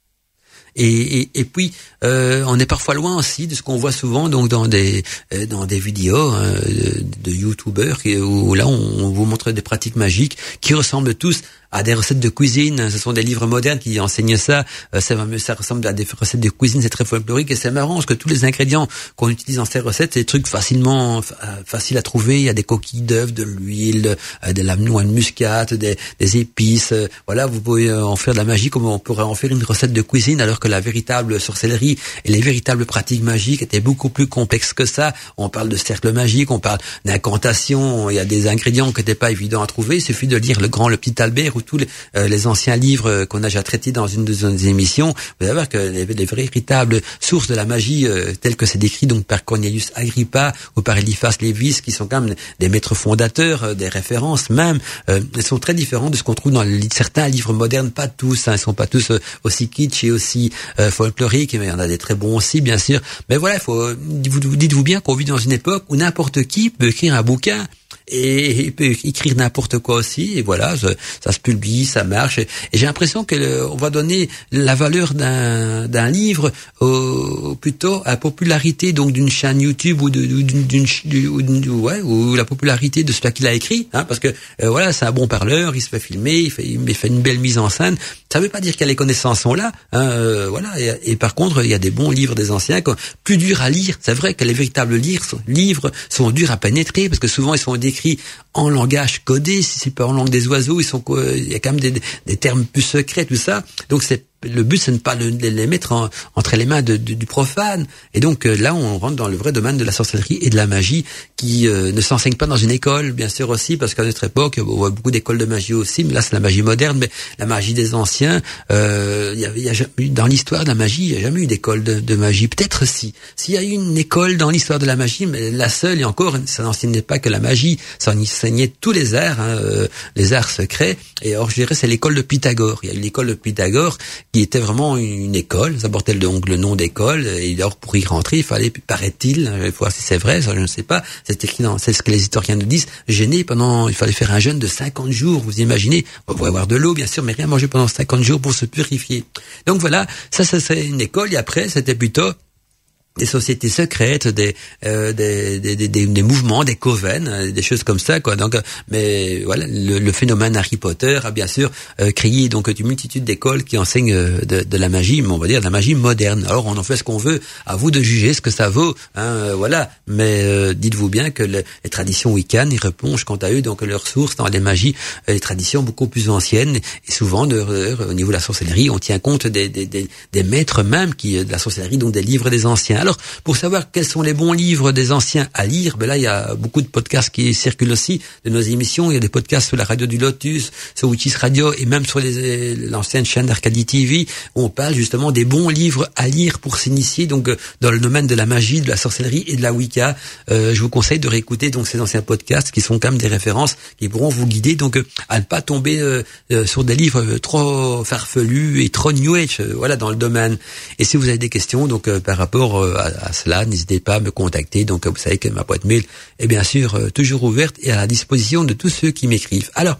Et, et, et puis, euh, on est parfois loin aussi de ce qu'on voit souvent donc dans des euh, dans des vidéos hein, de, de youtubeurs où là on, vous montre des pratiques magiques qui ressemblent tous à des recettes de cuisine. Ce sont des livres modernes qui enseignent ça. Euh, ça, ça ressemble à des recettes de cuisine. C'est très folklorique et c'est marrant parce que tous les ingrédients qu'on utilise dans ces recettes, c'est des trucs facilement euh, faciles à trouver. Il y a des coquilles d'œufs, de l'huile, euh, de la noix de muscade, des, des épices. Voilà, vous pouvez en faire de la magie comme on pourrait en faire une recette de cuisine, alors que la véritable sorcellerie et les véritables pratiques magiques étaient beaucoup plus complexes que ça. On parle de cercle magique, on parle d'incantation. Il y a des ingrédients qui n'étaient pas évidents à trouver. Il suffit de lire le grand, le petit Albert tous les, euh, les anciens livres euh, qu'on a déjà traités dans une de nos émissions, vous allez voir que les, les véritables sources de la magie, euh, telles que c'est décrit donc par Cornelius Agrippa ou par Eliphas Lévis, qui sont quand même des maîtres fondateurs, des références même, elles sont très différentes de ce qu'on trouve dans certains livres modernes, pas tous, hein, ils sont pas tous aussi kitsch et aussi folkloriques, mais il y en a des très bons aussi, bien sûr. Mais voilà, il faut, dites-vous bien qu'on vit dans une époque où n'importe qui peut écrire un bouquin et il peut écrire n'importe quoi aussi et voilà ça, se publie ça marche. Et, j'ai l'impression que on va donner la valeur d'un d'un livre au, plutôt à la popularité donc d'une chaîne YouTube ou d'une ouais ou la popularité de celui qu'il a écrit hein, parce que euh, voilà c'est un bon parleur il se fait filmer il fait il fait une belle mise en scène. Ça veut pas dire que les connaissances sont là hein, euh, voilà. Et, par contre il y a des bons livres des anciens plus durs à lire. C'est vrai que les véritables livres livres sont durs à pénétrer parce que souvent ils sont décrits en langage codé, si c'est pas en langue des oiseaux, ils sont il y a quand même des, des termes plus secrets, tout ça. Donc c'est le but, c'est de ne pas les mettre entre les mains du profane. Et donc euh, là, on rentre dans le vrai domaine de la sorcellerie et de la magie qui euh, ne s'enseigne pas dans une école, bien sûr aussi, parce qu'à notre époque, on voit beaucoup d'écoles de magie aussi, mais là, c'est la magie moderne, mais la magie des anciens, euh, y avait, y a dans l'histoire de la magie, il n'y a jamais eu d'école de, de, magie. Peut-être si. S'il y a eu une école dans l'histoire de la magie, mais la seule, et encore, ça n'enseignait pas que la magie, ça enseignait tous les arts, hein, euh, les arts secrets. Et or, je dirais, c'est l'école de Pythagore. Il y a eu l'école de Pythagore qui était vraiment une école, ça portait donc le nom d'école, et alors pour y rentrer, il fallait, paraît-il, je vais voir si c'est vrai, ça je ne sais pas, c'est écrit dans, c'est ce que les historiens nous disent, gêné pendant, il fallait faire un jeûne de 50 jours, vous imaginez, on pouvait avoir de l'eau bien sûr, mais rien manger pendant 50 jours pour se purifier. Donc voilà, ça, ça c'est une école, et après, c'était plutôt des sociétés secrètes, des, euh, des, des, des, des, mouvements, des coven, euh, des choses comme ça, quoi. Donc, euh, mais voilà, le, le phénomène Harry Potter a bien sûr euh, créé donc une multitude d'écoles qui enseignent de, de, la magie, mais on va dire de la magie moderne. Alors, on en fait ce qu'on veut. À vous de juger ce que ça vaut, hein, voilà. Mais dites-vous bien que les traditions wiccanes, ils replongent quant à eux donc leurs sources dans les magies, les traditions beaucoup plus anciennes et souvent de, au niveau de la sorcellerie, on tient compte des, des, des, des maîtres même qui de la sorcellerie, donc des livres des anciens. Alors, pour savoir quels sont les bons livres des anciens à lire, ben là, il y a beaucoup de podcasts qui circulent aussi de nos émissions. Il y a des podcasts sur la radio du Lotus, sur Witches Radio et même sur l'ancienne chaîne d'Arcadie TV où on parle justement des bons livres à lire pour s'initier donc euh, dans le domaine de la magie, de la sorcellerie et de la Wicca. Euh, je vous conseille de réécouter donc ces anciens podcasts qui sont quand même des références qui pourront vous guider donc euh, à ne pas tomber sur des livres trop farfelus et trop new age, voilà dans le domaine. Et si vous avez des questions donc par rapport à, cela, n'hésitez pas à me contacter. Donc vous savez que ma boîte mail est bien sûr toujours ouverte et à la disposition de tous ceux qui m'écrivent. Alors,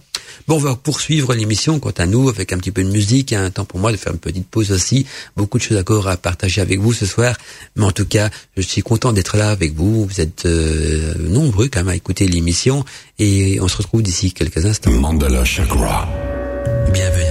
bon, on va poursuivre l'émission quant à nous avec un petit peu de musique. Il y a un temps pour moi de faire une petite pause aussi. Beaucoup de choses encore à partager avec vous ce soir. Mais en tout cas, je suis content d'être là avec vous. Vous êtes nombreux quand même à écouter l'émission et on se retrouve d'ici quelques instants. Mandala Chakra. Bienvenue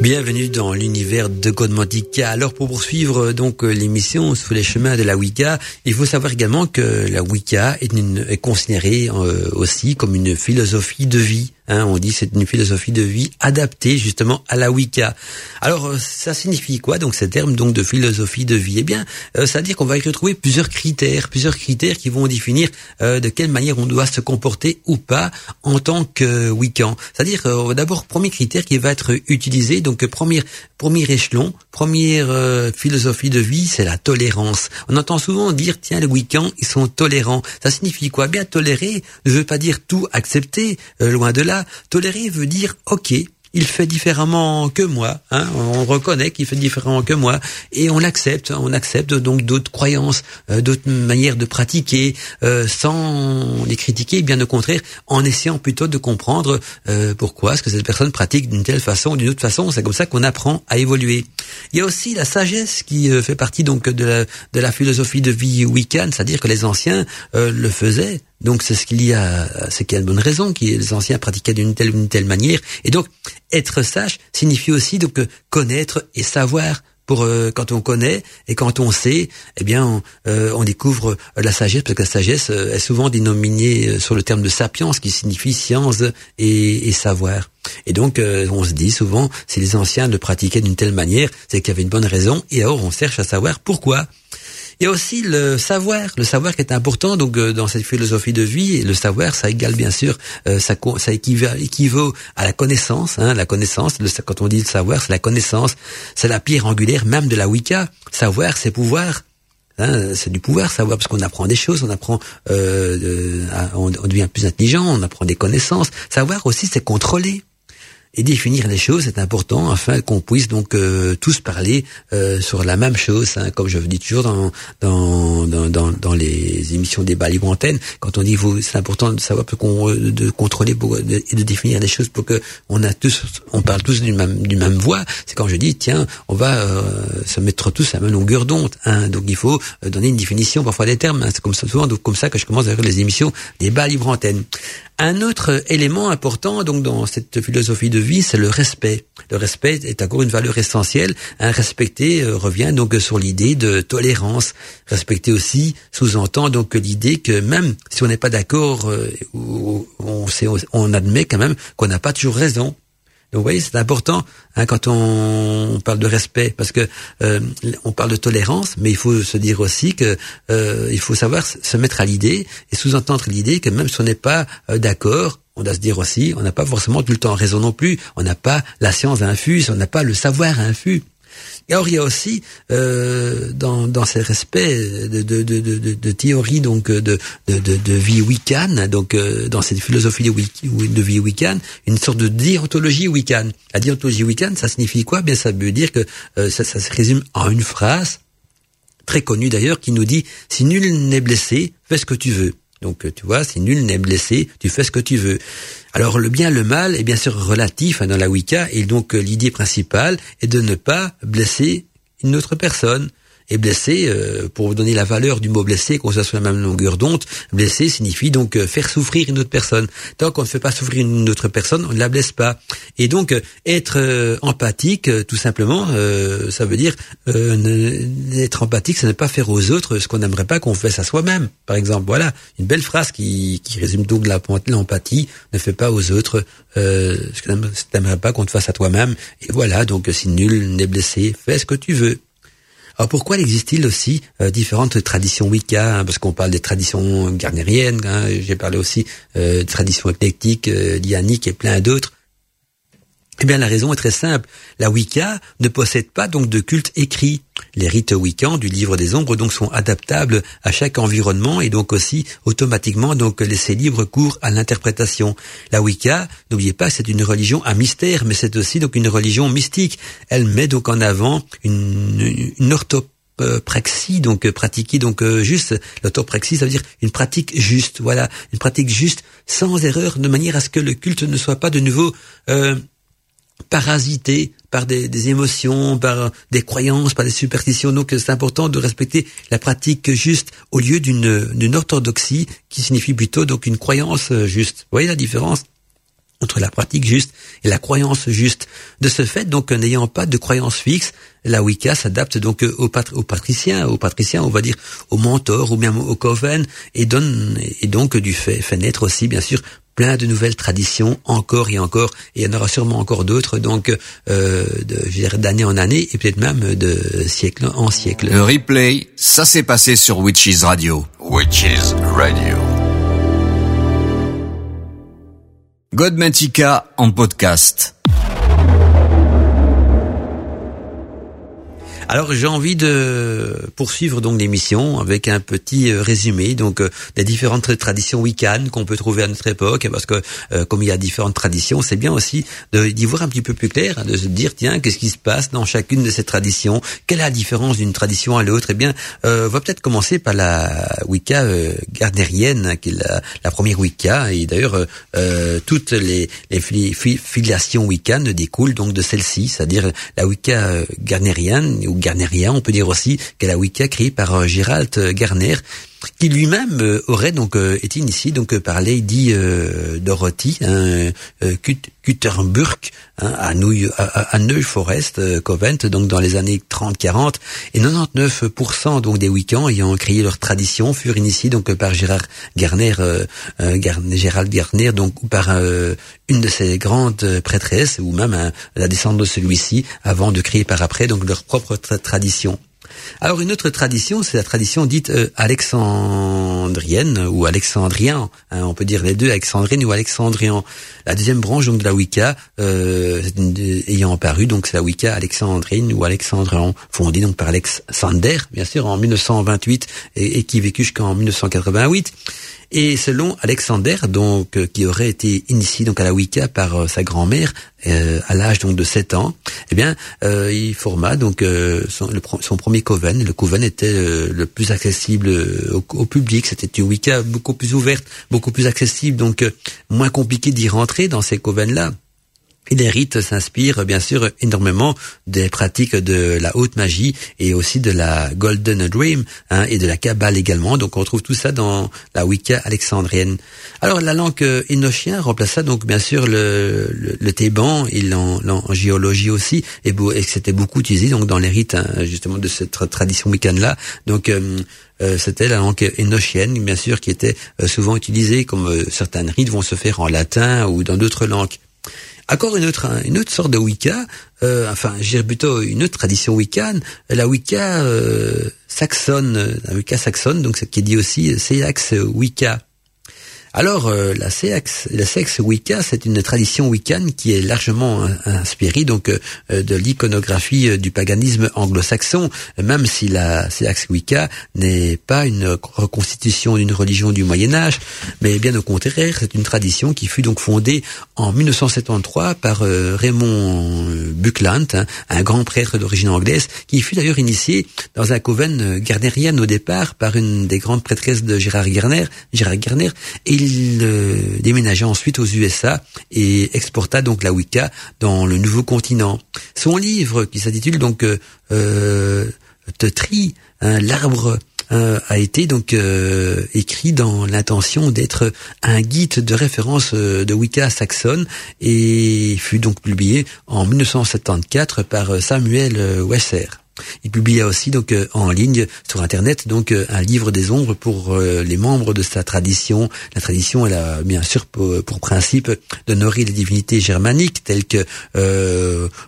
Bienvenue dans l'univers de Godmantica. Alors pour poursuivre donc l'émission sous les chemins de la Wicca, il faut savoir également que la Wicca est, est considérée euh, aussi comme une philosophie de vie. Hein, on dit c'est une philosophie de vie adaptée justement à la Wicca. Alors euh, ça signifie quoi donc ces termes donc de philosophie de vie? Eh bien, euh, ça veut dire qu'on va y retrouver plusieurs critères, plusieurs critères qui vont définir euh, de quelle manière on doit se comporter ou pas en tant que Wiccan. C'est-à-dire d'abord premier critère qui va être utilisé donc premier premier échelon, première philosophie de vie, c'est la tolérance. On entend souvent dire tiens les Wiccans ils sont tolérants. Ça signifie quoi? Bien tolérer ne veut pas dire tout accepter, loin de là tolérer veut dire ok, il fait différemment que moi. Hein, on reconnaît qu'il fait différemment que moi et on l'accepte. On accepte donc d'autres croyances, euh, d'autres manières de pratiquer, euh, sans les critiquer. Bien au contraire, en essayant plutôt de comprendre euh, pourquoi est-ce que cette personne pratique d'une telle façon ou d'une autre façon. C'est comme ça qu'on apprend à évoluer. Il y a aussi la sagesse qui fait partie donc de la, de la philosophie de vie wiccan, c'est-à-dire que les anciens le faisaient donc c'est ce qu'il y a, c'est qu'il y a une bonne raison, que les anciens pratiquaient d'une telle ou d'une telle manière. Et donc être sage signifie aussi donc connaître et savoir. Pour euh, quand on connaît et quand on sait, eh bien on, euh, découvre la sagesse parce que la sagesse euh, est souvent dénominée sur le terme de sapiens qui signifie science et, et savoir. Et donc on se dit souvent si les anciens le pratiquaient d'une telle manière, c'est qu'il y avait une bonne raison et alors on cherche à savoir pourquoi. Il y a aussi le savoir, le savoir qui est important donc euh, dans cette philosophie de vie. Le savoir, ça égale bien sûr, euh, ça, ça équivaut, à la connaissance. Hein, la connaissance, quand on dit le savoir, c'est la connaissance, c'est la pierre angulaire même de la Wicca. Savoir, c'est pouvoir. Hein, c'est du pouvoir, savoir, parce qu'on apprend des choses, on apprend, euh, on devient plus intelligent, on apprend des connaissances. Savoir aussi, c'est contrôler et définir les choses est important afin qu'on puisse donc euh, tous parler euh, sur la même chose. Hein, comme je vous dis toujours dans dans, dans, dans, les émissions des libre antenne, quand on dit c'est important de savoir qu'on de contrôler et de définir les choses pour que on a tous on parle tous d'une même d'une même voix. C'est quand je dis tiens on va euh, se mettre tous à la même longueur d'onde. Hein, donc il faut donner une définition parfois des termes. Hein, c'est comme ça souvent donc comme ça que je commence à faire les émissions des libre antenne. Un autre élément important donc dans cette philosophie de vie, c'est le respect. Le respect est encore une valeur essentielle. Un respecter euh, revient donc sur l'idée de tolérance. Respecter aussi sous-entend donc l'idée que même si on n'est pas d'accord, euh, on, admet quand même qu'on n'a pas toujours raison. Donc vous voyez, c'est important hein, quand on, parle de respect, parce que euh, on parle de tolérance, mais il faut se dire aussi que euh, il faut savoir se mettre à l'idée et sous-entendre l'idée que même si on n'est pas d'accord, on doit se dire aussi, on n'a pas forcément tout le temps raison non plus, on n'a pas la science infuse, on n'a pas le savoir infus. Et alors il y a aussi euh, dans, dans ces respects de, de, de, de, de théorie donc de, de, de, vie wiccan, donc euh, dans cette philosophie de, de vie wiccan, une sorte de déontologie wiccan. La déontologie wiccan, ça signifie quoi? Bien, ça veut dire que euh, ça, ça se résume en une phrase très connue d'ailleurs qui nous dit si nul n'est blessé, fais ce que tu veux. Donc tu vois, si nul n'est blessé, tu fais ce que tu veux. Alors le bien, le mal est bien sûr relatif hein, dans la Wicca et donc euh, l'idée principale est de ne pas blesser une autre personne et blessé, euh, pour vous donner la valeur du mot blessé, qu'on soit sur la même longueur d'onde, blessé signifie donc euh, faire souffrir une autre personne. Tant qu'on ne fait pas souffrir une autre personne, on ne la blesse pas. Et donc euh, être empathique, tout simplement, ça veut dire être empathique, c'est ne pas faire aux autres ce qu'on n'aimerait pas qu'on fasse à soi-même. Par exemple, voilà une belle phrase qui, qui résume donc l'empathie. Ne fais pas aux autres ce que tu n'aimerais pas qu'on te fasse à toi-même. Et voilà, donc si nul n'est blessé, fais ce que tu veux. Alors pourquoi existe-t-il aussi euh, différentes traditions Wicca hein, Parce qu'on parle des traditions garnériennes, hein, j'ai parlé aussi euh, de traditions éclectiques, euh, dianiques et plein d'autres. Eh bien, la raison est très simple. La Wicca ne possède pas donc de culte écrit. Les rites Wiccans du livre des ombres donc sont adaptables à chaque environnement et donc aussi automatiquement donc laisser libre cours à l'interprétation. La Wicca, n'oubliez pas, c'est une religion à mystère, mais c'est aussi donc une religion mystique. Elle met donc en avant une, une orthopraxie donc pratiquée donc juste l'orthopraxie ça veut dire une pratique juste voilà une pratique juste sans erreur de manière à ce que le culte ne soit pas de nouveau euh, parasité par des, des, émotions, par des croyances, par des superstitions. Donc c'est important de respecter la pratique juste au lieu d'une orthodoxie qui signifie plutôt donc une croyance juste. Vous voyez la différence entre la pratique juste et la croyance juste. De ce fait, donc, n'ayant pas de croyance fixe, la Wicca s'adapte donc aux, aux patriciens, aux patriciens, on va dire, aux mentors ou bien aux coven, et donne, et donc du fait, fait naître aussi, bien sûr, plein de nouvelles traditions, encore et encore, et il y en aura sûrement encore d'autres, donc euh, d'année en année, et peut-être même de siècle en siècle. Le replay, ça s'est passé sur Witches Radio. Witches Radio. Godmantica en podcast. Alors j'ai envie de poursuivre donc l'émission avec un petit euh, résumé donc euh, des différentes traditions wiccanes qu'on peut trouver à notre époque parce que euh, comme il y a différentes traditions, c'est bien aussi d'y voir un petit peu plus clair, de se dire tiens qu'est-ce qui se passe dans chacune de ces traditions, quelle est la différence d'une tradition à l'autre? Eh bien, on va peut-être commencer par la Wicca gardnérienne qui est la, première Wicca. Et d'ailleurs toutes les, les filiations wiccanes découlent donc de celle-ci, c'est-à-dire la Wicca gardnérienne ou Garnerien, on peut dire aussi qu'elle a Wicca créée par euh, Gérald Garner, qui lui-même euh, aurait donc euh, été initié donc par Lady Dorothy hein, hein, à, New, à, Forest Covent donc dans les années 30-40 et 99% donc des Wiccans ayant créé leur tradition furent initiés donc par Gérard Garner, Gérald Garner donc ou par une de ses grandes prêtresses ou même la descendante de celui-ci avant de créer par après donc leur propre tradition. Alors une autre tradition, c'est la tradition dite euh, alexandrienne ou alexandrien. Hein, on peut dire les deux, alexandrienne ou alexandrien. La deuxième branche donc de la Wicca euh, ayant apparu, donc c'est la Wicca alexandrine ou alexandrien, fondée donc par Alexander, bien sûr, en 1928 et, et qui vécut jusqu'en 1988. Et selon Alexander, donc euh, qui aurait été initié donc à la Wicca par euh, sa grand-mère euh, à l'âge donc de 7 ans, eh bien, il forma donc son, son, premier coven. Le coven était le plus accessible au, public. C'était une Wicca beaucoup plus ouverte, beaucoup plus accessible, donc moins compliqué d'y rentrer dans ces covens là. Et les rites s'inspirent bien sûr énormément des pratiques de la haute magie et aussi de la Golden Dream hein, et de la Kabbale également. Donc on retrouve tout ça dans la Wicca alexandrienne. Alors la langue énochien remplaça donc bien sûr le, le, le théban et l'en, géologie aussi et, et c'était beaucoup utilisé donc dans les rites hein, justement de cette tradition wiccane là. Donc euh, euh, c'était la langue énochienne, bien sûr, qui était euh, souvent utilisée, comme certains rites vont se faire en latin ou dans d'autres langues. Encore une autre, une autre sorte de Wicca, euh, enfin, je dirais plutôt une autre tradition wiccane, la Wicca euh, saxonne, la Wicca saxonne, donc qui dit aussi Seax Wicca. Alors, euh, la, sexe, la sexe Wicca, c'est une tradition wiccane qui est largement inspirée donc euh, de l'iconographie euh, du paganisme anglo-saxon, même si la sexe Wicca n'est pas une reconstitution d'une religion du Moyen Âge, mais bien au contraire, c'est une tradition qui fut donc fondée en 1973 par Raymond Buckland, hein, un grand prêtre d'origine anglaise, qui fut d'ailleurs initié dans un coven gardnérien au départ par une des grandes prêtresses de Gérard Garner, Gérard Garner, il euh, déménagea ensuite aux USA et exporta donc la Wicca dans le nouveau continent. Son livre, qui s'intitule donc euh, euh Tetri, hein, l'arbre euh, a été donc écrit dans l'intention d'être un guide de référence de Wicca saxonne et fut donc publié en 1974 par Samuel Wesser. Il publia aussi donc en ligne sur internet donc un livre des ombres pour les membres de sa tradition. La tradition, elle a bien sûr pour, principe d'honorer les divinités germaniques telles que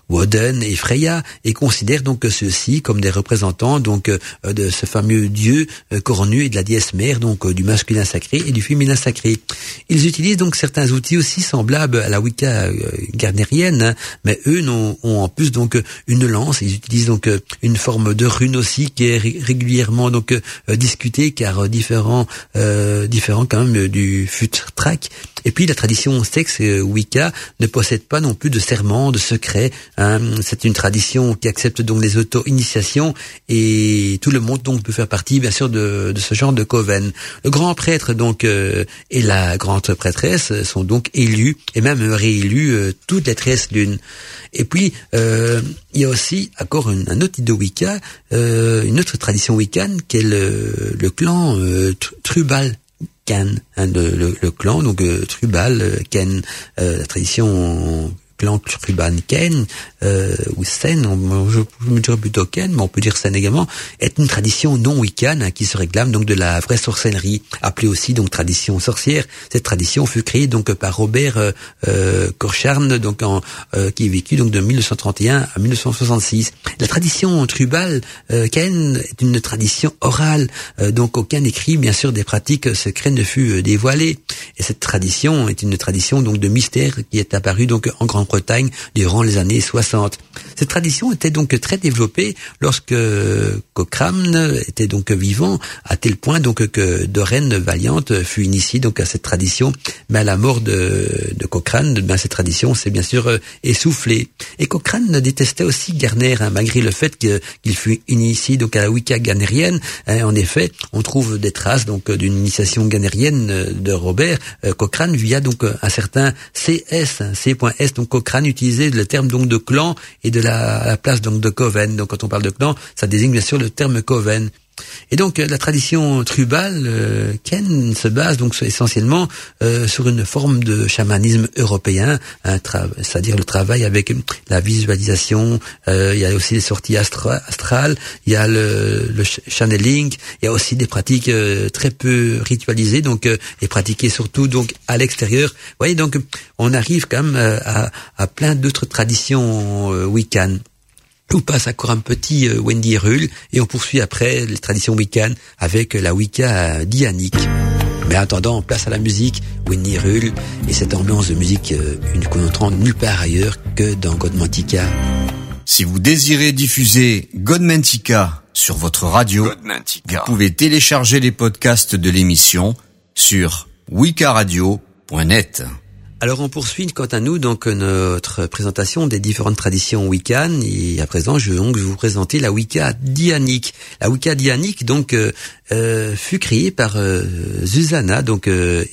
Woden et Freya et considère donc ceux-ci comme des représentants donc de ce fameux dieu cornu et de la déesse mère donc du masculin sacré et du féminin sacré. Ils utilisent donc certains outils aussi semblables à la Wicca euh, garnérienne, hein, mais eux ont, en plus donc une lance. Ils utilisent donc euh, une forme de rune aussi qui est régulièrement donc euh, discutée car différent, différent quand même du track. Et puis la tradition sexe Wicca ne possède pas non plus de serment, de secret. Hein. C'est une tradition qui accepte donc les auto-initiations et tout le monde donc peut faire partie bien sûr de, de ce genre de coven. Le grand prêtre donc et la grande prêtresse sont donc élus et même réélus euh, toutes les treize lunes. Et puis euh, il y a aussi encore un autre de Wicca, euh, une autre tradition wiccan qui est le, clan Trubal. Ken, hein, le, clan donc Trubal Ken, la tradition Truban Ken, euh, ou Sen, je, me dirais plutôt Ken, mais on peut dire Sen également, est une tradition non wiccan hein, qui se réclame donc de la vraie sorcellerie, appelée aussi donc tradition sorcière. Cette tradition fut créée donc par Robert euh, euh donc en, euh, qui est vécu donc de 1931 à 1966. La tradition tribale euh, Ken est une tradition orale, donc aucun écrit bien sûr des pratiques secrètes ne fut dévoilé. Et cette tradition est une tradition donc de mystère qui est apparue donc en grande Bretagne durant les années 60. Cette tradition était donc très développée lorsque Cochrane était donc vivant, à tel point donc que Doreen Valiante fut initiée donc à cette tradition. Mais à la mort de, de Cochrane, ben, cette tradition s'est bien sûr euh, essoufflée. Et Cochrane détestait aussi Garner, hein, malgré le fait qu'il fut initié donc à la Wicca ganérienne. Hein, en effet, on trouve des traces donc d'une initiation ganérienne de Robert euh, Cochrane via donc un certain CS, hein, C.S. donc Cochrane utilisait le terme donc de clan et de la, place donc de coven. Donc quand on parle de clan, ça désigne bien sûr le terme coven. Et donc la tradition tribale euh, Ken se base donc essentiellement euh, sur une forme de chamanisme européen, c'est-à-dire le travail avec la visualisation. Euh, il y a aussi les sorties astrales, il y a le, le, channeling, il y a aussi des pratiques très peu ritualisées, donc et pratiquées surtout donc à l'extérieur. Vous voyez donc on arrive quand même à, à plein d'autres traditions wiccan. On passe encore un petit euh, Wendy Rull et on poursuit après les traditions wiccan avec la Wicca dianique. Mais en attendant, place à la musique, Wendy Rull et cette ambiance de musique euh, une qu'on entend nulle part ailleurs que dans Godmantica. Si vous désirez diffuser Godmantica sur votre radio, vous pouvez télécharger les podcasts de l'émission sur wiccaradio.net. Alors on poursuit quant à nous donc notre présentation des différentes traditions wiccan et à présent je vais donc vous présenter la Wicca dianique. La Wicca dianique donc euh, euh, fut créée par euh, Susanna donc euh,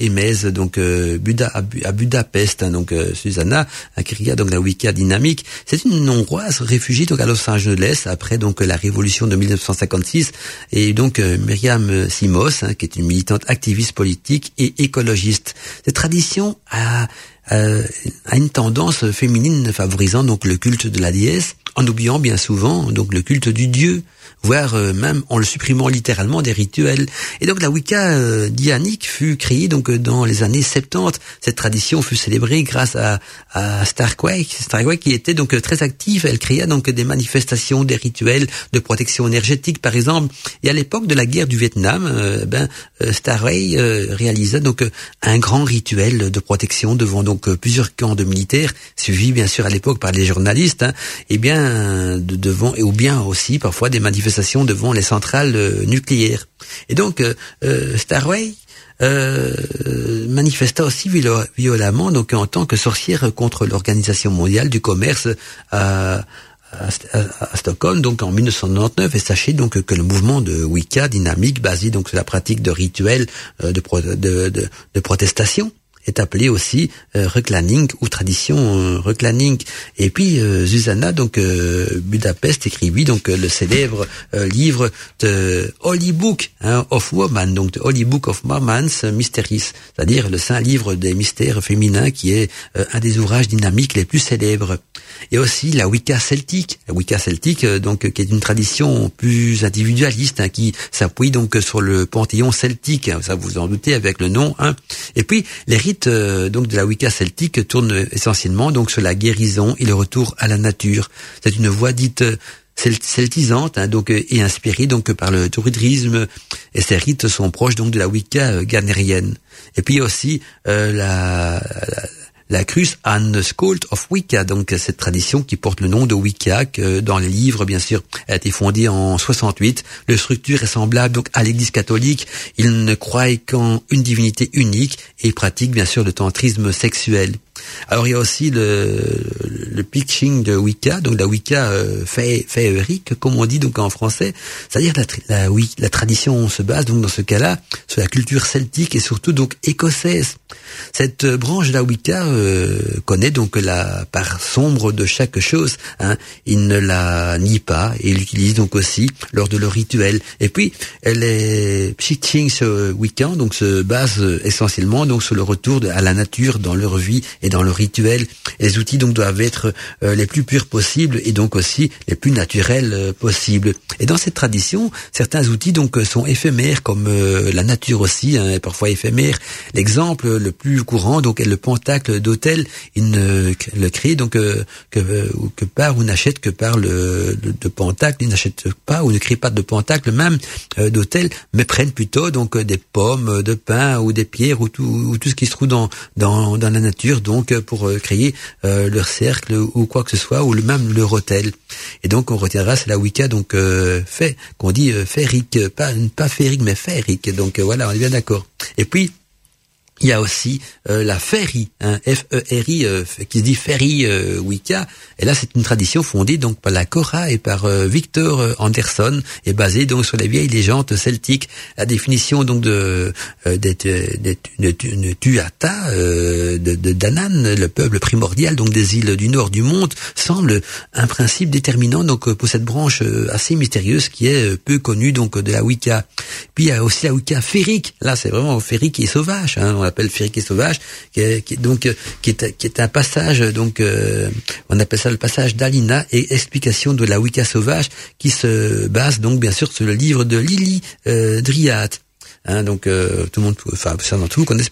donc Buda, à, Budapest hein, donc Susanna a créé donc la Wicca dynamique. C'est une hongroise réfugiée donc à Los Angeles après donc la révolution de 1956 et donc Myriam Simos hein, qui est une militante activiste politique et écologiste. Cette tradition a euh, a une tendance féminine favorisant donc le culte de la déesse, en oubliant bien souvent donc le culte du dieu voire euh, même en le supprimant littéralement des rituels. Et donc la Wicca euh, dianique fut créée donc euh, dans les années 70. Cette tradition fut célébrée grâce à, à Starquake, Starquake qui était donc très active. Elle créa donc des manifestations, des rituels de protection énergétique par exemple. Et à l'époque de la guerre du Vietnam, ben Starway réalisa donc un grand rituel de protection devant donc plusieurs camps de militaires, suivis bien sûr à l'époque par les journalistes. Hein, et bien devant et ou bien aussi parfois des manifestations devant les centrales euh, nucléaires. Et donc, euh, euh, Starway manifesta aussi violemment donc en tant que sorcière contre l'organisation mondiale du commerce à, Stockholm donc en 1999 et sachez donc que le mouvement de Wicca dynamique basé donc sur la pratique de rituels de, protestation est appelée aussi euh, reclaning ou tradition euh, reclaning. Et puis Susanna, donc Budapest, écrivit donc le célèbre livre de Holy Book hein, of Woman, donc the Holy Book of Woman's Mysteries, c'est-à-dire le saint livre des mystères féminins qui est un des ouvrages dynamiques les plus célèbres. Et aussi la Wicca celtique, la Wicca celtique, donc qui est une tradition plus individualiste hein, qui s'appuie donc sur le panthéon celtique. Ça vous en doutez avec le nom. Hein. Et puis les rites euh, donc de la Wicca celtique tournent essentiellement donc sur la guérison et le retour à la nature. C'est une voie dite euh, celtisante hein, donc euh, et inspirée donc par le druidisme et ces rites sont proches donc de la Wicca ghanérienne. Et puis aussi la, la Crus an School of Wicca, donc cette tradition qui porte le nom de Wicca, que dans les livres, bien sûr, a été fondée en 68. Le structure est semblable donc à l'Église catholique. Il ne croit qu'en une divinité unique et pratique bien sûr le tantrisme sexuel. Alors il y a aussi le, le pitching de Wicca, donc la Wicca euh, féerique, comme on dit donc en français, c'est-à-dire la, la, oui, la tradition se base donc dans ce cas-là sur la culture celtique et surtout donc écossaise. Cette branche de la Wicca euh, connaît donc la part sombre de chaque chose. Hein. Il ne la nie pas et l'utilise donc aussi lors de leur rituel. Et puis est pitching ce Wicca donc se base essentiellement donc sur le retour à la nature dans leur vie dans le rituel. Les outils donc doivent être euh, les plus purs possibles et donc aussi les plus naturels euh, possibles. Et dans cette tradition, certains outils donc sont éphémères comme euh, la nature aussi hein, est parfois éphémère. L'exemple le plus courant donc est le pentacle d'hôtel. Il ne le crée donc que par ou n'achète que par le, de pentacle. Il n'achète pas ou ne crée pas de pentacle même d'hôtel, mais prennent plutôt donc des pommes, de pain ou des pierres ou tout, ou tout ce qui se trouve dans dans, la nature pour créer leur cercle ou quoi que ce soit, ou même leur hôtel. Et donc on retiendra, c'est la Wicca donc euh, fait, qu'on dit euh, férique, pas pas férique mais férique. Donc euh, voilà, on est bien d'accord. Et puis il y a aussi euh, la Ferry, hein, F-E-R-I, euh, qui se dit Ferry euh, Wicca. Et là, c'est une tradition fondée donc par la Cora et par Victor Anderson, et basée donc sur les vieilles légendes celtiques. La définition donc de de, Tuata, de, de Danan, le peuple primordial donc des îles du nord du monde, semble un principe déterminant donc pour cette branche assez mystérieuse qui est peu connue donc de la Wicca. Puis il y a aussi la Wicca férique. Là, c'est vraiment férique et sauvage. Hein, appelle Férique et Sauvage, qui est, donc qui est, qui est un passage donc euh, on appelle ça le passage d'Alina et explication de la Wicca sauvage qui se base donc bien sûr sur le livre de Lily euh, Dryat. Hein, donc euh, tout le monde, enfin certainement tout le monde connaît.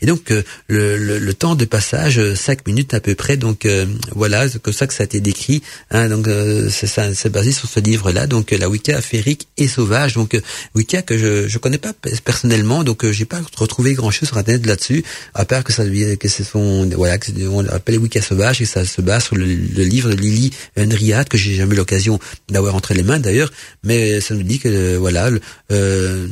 Et donc euh, le, le, le, temps de passage, euh, cinq minutes à peu près. Donc voilà, c'est comme ça que ça a été décrit. Hein, donc c'est basé sur ce livre-là. Donc la Wicca affairique et sauvage. Donc Wicca que je je connais pas personnellement, donc j'ai pas retrouvé grand-chose sur internet là-dessus, à part que ça que c'est son voilà que on l'appelle Wicca sauvage et ça se base sur le, livre de Lily Henriat que j'ai jamais eu l'occasion d'avoir entre les mains d'ailleurs, mais ça nous dit que voilà euh, euh,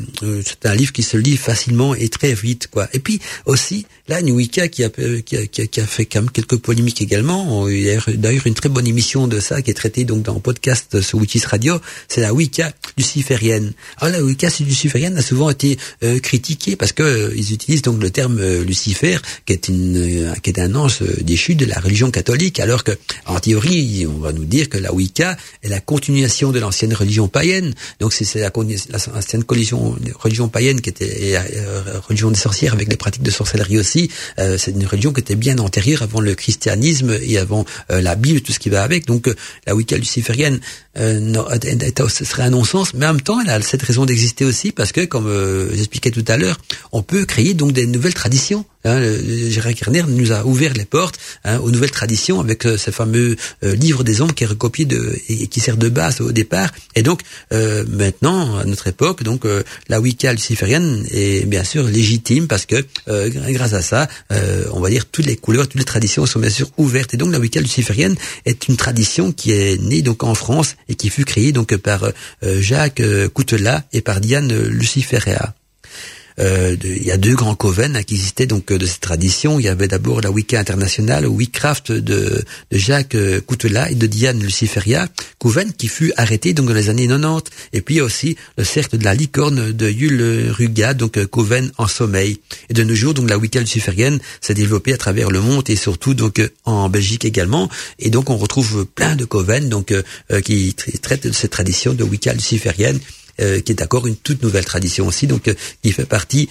c'est un livre qui se lit facilement et très vite, quoi. Et puis aussi, là, une Wicca qui a, qui a, qui a, fait quand même quelques polémiques également. Il y a d'ailleurs une très bonne émission de ça qui est traitée donc dans le podcast sur Wikis Radio. C'est la Wicca luciférienne. Alors la Wicca luciférienne a souvent été euh, critiquée parce que euh, ils utilisent donc le terme Lucifer, qui est une, qui est un ange déchu de la religion catholique, alors que en théorie, on va nous dire que la Wicca est la continuation de l'ancienne religion païenne. Donc c'est la, l'ancienne religion religion païenne qui était euh, religion des sorcières avec des pratiques de sorcellerie aussi. Euh, c'est une religion qui était bien antérieure avant le christianisme et avant euh, la Bible, tout ce qui va avec. Donc la Wicca luciférienne ce serait un non-sens, mais en même temps, elle a cette raison d'exister aussi parce que, comme j'expliquais tout à l'heure, on peut créer donc des nouvelles traditions. Hein, Gérard Kerner nous a ouvert les portes hein, aux nouvelles traditions avec ce fameux livre des ombres qui est recopié de, et, qui sert de base au départ. Et donc maintenant, à notre époque, donc la Wicca luciférienne est bien sûr légitime parce que euh, grâce à ça, euh, on va dire toutes les couleurs, toutes les traditions sont bien sûr ouvertes. Et donc la Wicca luciférienne est une tradition qui est née donc en France et qui fut créée donc par euh, Jacques Coutelas et par Diane Luciférea. il y a deux grands coven hein, qui existaient donc de cette tradition. Il y avait d'abord la Wicca internationale, Wicraft de, de Jacques Coutela et de Diane Luciferia, coven qui fut arrêté donc dans les années 90. Et puis aussi le cercle de la licorne de Yul Ruga, donc coven en sommeil. Et de nos jours, donc la Wicca luciférienne s'est développée à travers le monde et surtout donc en Belgique également. Et donc on retrouve plein de coven donc qui traitent de cette tradition de Wicca luciférienne euh, qui est encore une toute nouvelle tradition aussi, donc euh, qui fait partie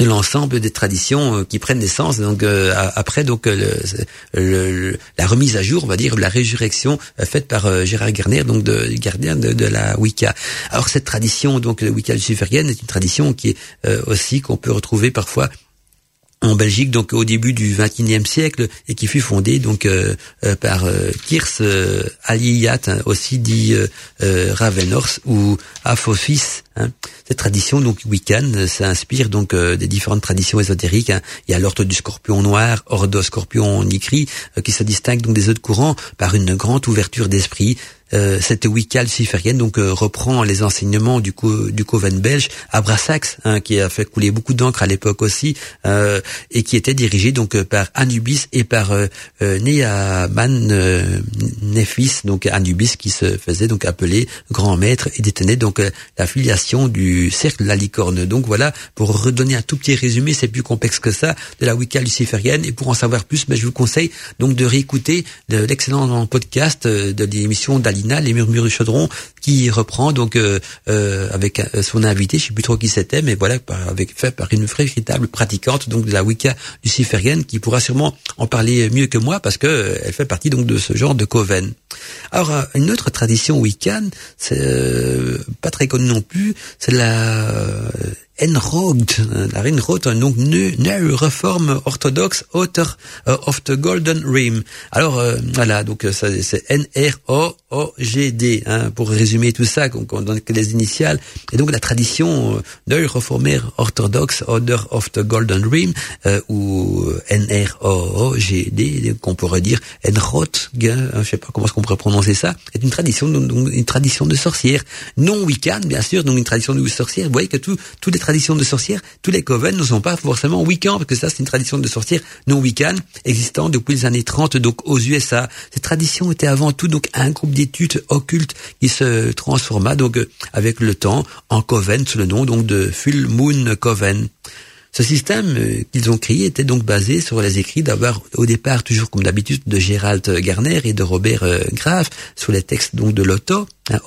de l'ensemble des traditions euh, qui prennent naissance donc après donc le, la remise à jour on va dire la résurrection faite par Gérard Garner donc de gardien de, la Wicca. Alors cette tradition donc de Wicca luciférienne est une tradition qui est aussi qu'on peut retrouver parfois en Belgique donc au début du XXIe siècle et qui fut fondée donc euh, euh, par euh, Kirs Aliyat, hein, aussi dit Ravenors ou Aphofis. Hein. Cette tradition donc Wiccan s'inspire donc des différentes traditions ésotériques. Hein. Il y a l'orthe du scorpion noir, ordo scorpion nigri, qui se distingue donc des autres courants par une grande ouverture d'esprit, euh, cette Wicca luciférienne donc euh, reprend les enseignements du, du Coven belge Abrasax, hein, qui a fait couler beaucoup d'encre à l'époque aussi, euh, et qui était dirigé donc par Anubis et par Neaman Nephis, donc Anubis qui se faisait donc appeler grand maître et détenait donc la filiation du cercle de la licorne. Donc voilà, pour redonner un tout petit résumé, c'est plus complexe que ça, de la Wicca luciférienne, et pour en savoir plus, ben, je vous conseille donc de réécouter l'excellent podcast de l'émission d'Ali les murmures du chaudron, qui reprend donc euh, euh, avec euh, son invité, je sais plus trop qui c'était, mais voilà, avec fait par une véritable pratiquante donc de la Wicca luciférienne, qui pourra sûrement en parler mieux que moi parce que elle fait partie donc de ce genre de coven. Alors une autre tradition wiccan, c'est pas très connue non plus, c'est la Enrogt, la Enrogt, donc New Reform Orthodox Author of the Golden Rim. Alors voilà, donc c'est N-R-O-O-G-D, hein, pour résumer tout ça, qu'on donne les initiales. Et donc la tradition New Reformer Orthodox Order of the Golden Rim, euh, ou N-R-O-O-G-D, qu'on pourrait dire Enrogt, hein, je sais pas comment est-ce qu'on pourrait prononcer ça, est une tradition, donc, une tradition de sorcière, non wiccan bien sûr, donc une tradition de sorcière. Vous voyez que tous les traditions de sorcières, tous les coven ne sont pas forcément wiccan, parce que ça c'est une tradition de sorcière non wiccan existant depuis les années 30 donc aux USA. Cette tradition était avant tout donc un groupe d'études occultes qui se transforma donc avec le temps en coven sous le nom donc de Full Moon Coven. Ce système euh, qu'ils ont créé était donc basé sur les écrits d'avoir au départ toujours comme d'habitude de Gérald Garner et de Robert euh, Graff sur les textes donc de l'Otto, hein.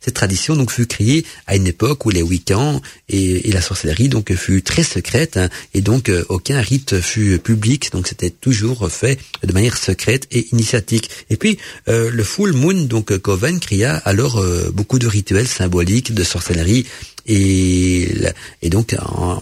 Cette tradition donc fut créée à une époque où les week-ends et, la sorcellerie donc fut très secrète hein, et donc euh, aucun rite fut public donc c'était toujours fait de manière secrète et initiatique. Et puis le Full Moon donc Coven créa alors beaucoup de rituels symboliques de sorcellerie et, et donc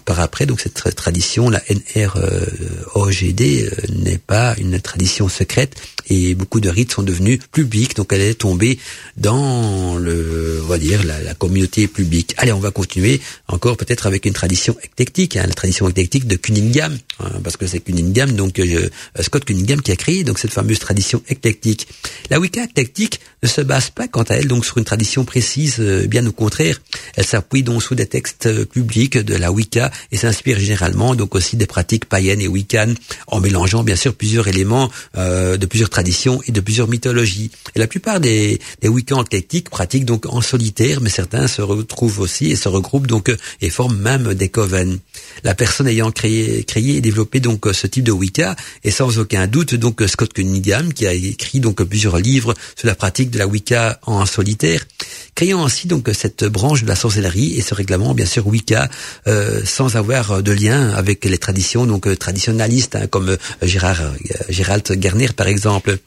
par après, donc cette tradition, la NROGD, euh, n'est pas une tradition secrète et beaucoup de rites sont devenus publics, donc elle est tombée dans le, on va dire, la, communauté publique. Allez, on va continuer encore peut-être avec une tradition eclectique, hein, la tradition eclectique de Cunningham, hein, parce que c'est Cunningham, donc euh, Scott Cunningham qui a créé donc cette fameuse tradition eclectique. La Wicca eclectique ne se base pas quant à elle donc sur une tradition précise, euh, bien au contraire, elle s'appuie donc sous des textes euh, publics de la Wicca et s'inspire généralement donc aussi des pratiques païennes et wiccanes en mélangeant bien sûr plusieurs éléments de plusieurs traditions et de plusieurs mythologies. Et la plupart des, des athlétiques pratiquent donc en solitaire, mais certains se retrouvent aussi et se regroupent donc et forment même des coven. La personne ayant créé, créé et développé donc ce type de Wicca est sans aucun doute donc Scott Cunningham qui a écrit donc plusieurs livres sur la pratique de la Wicca en solitaire, créant ainsi donc cette branche de la sorcellerie et ce règlement bien sûr Wicca euh, sans avoir de lien avec les traditions donc traditionnalistes hein, comme Gérard Gérald Garner par exemple.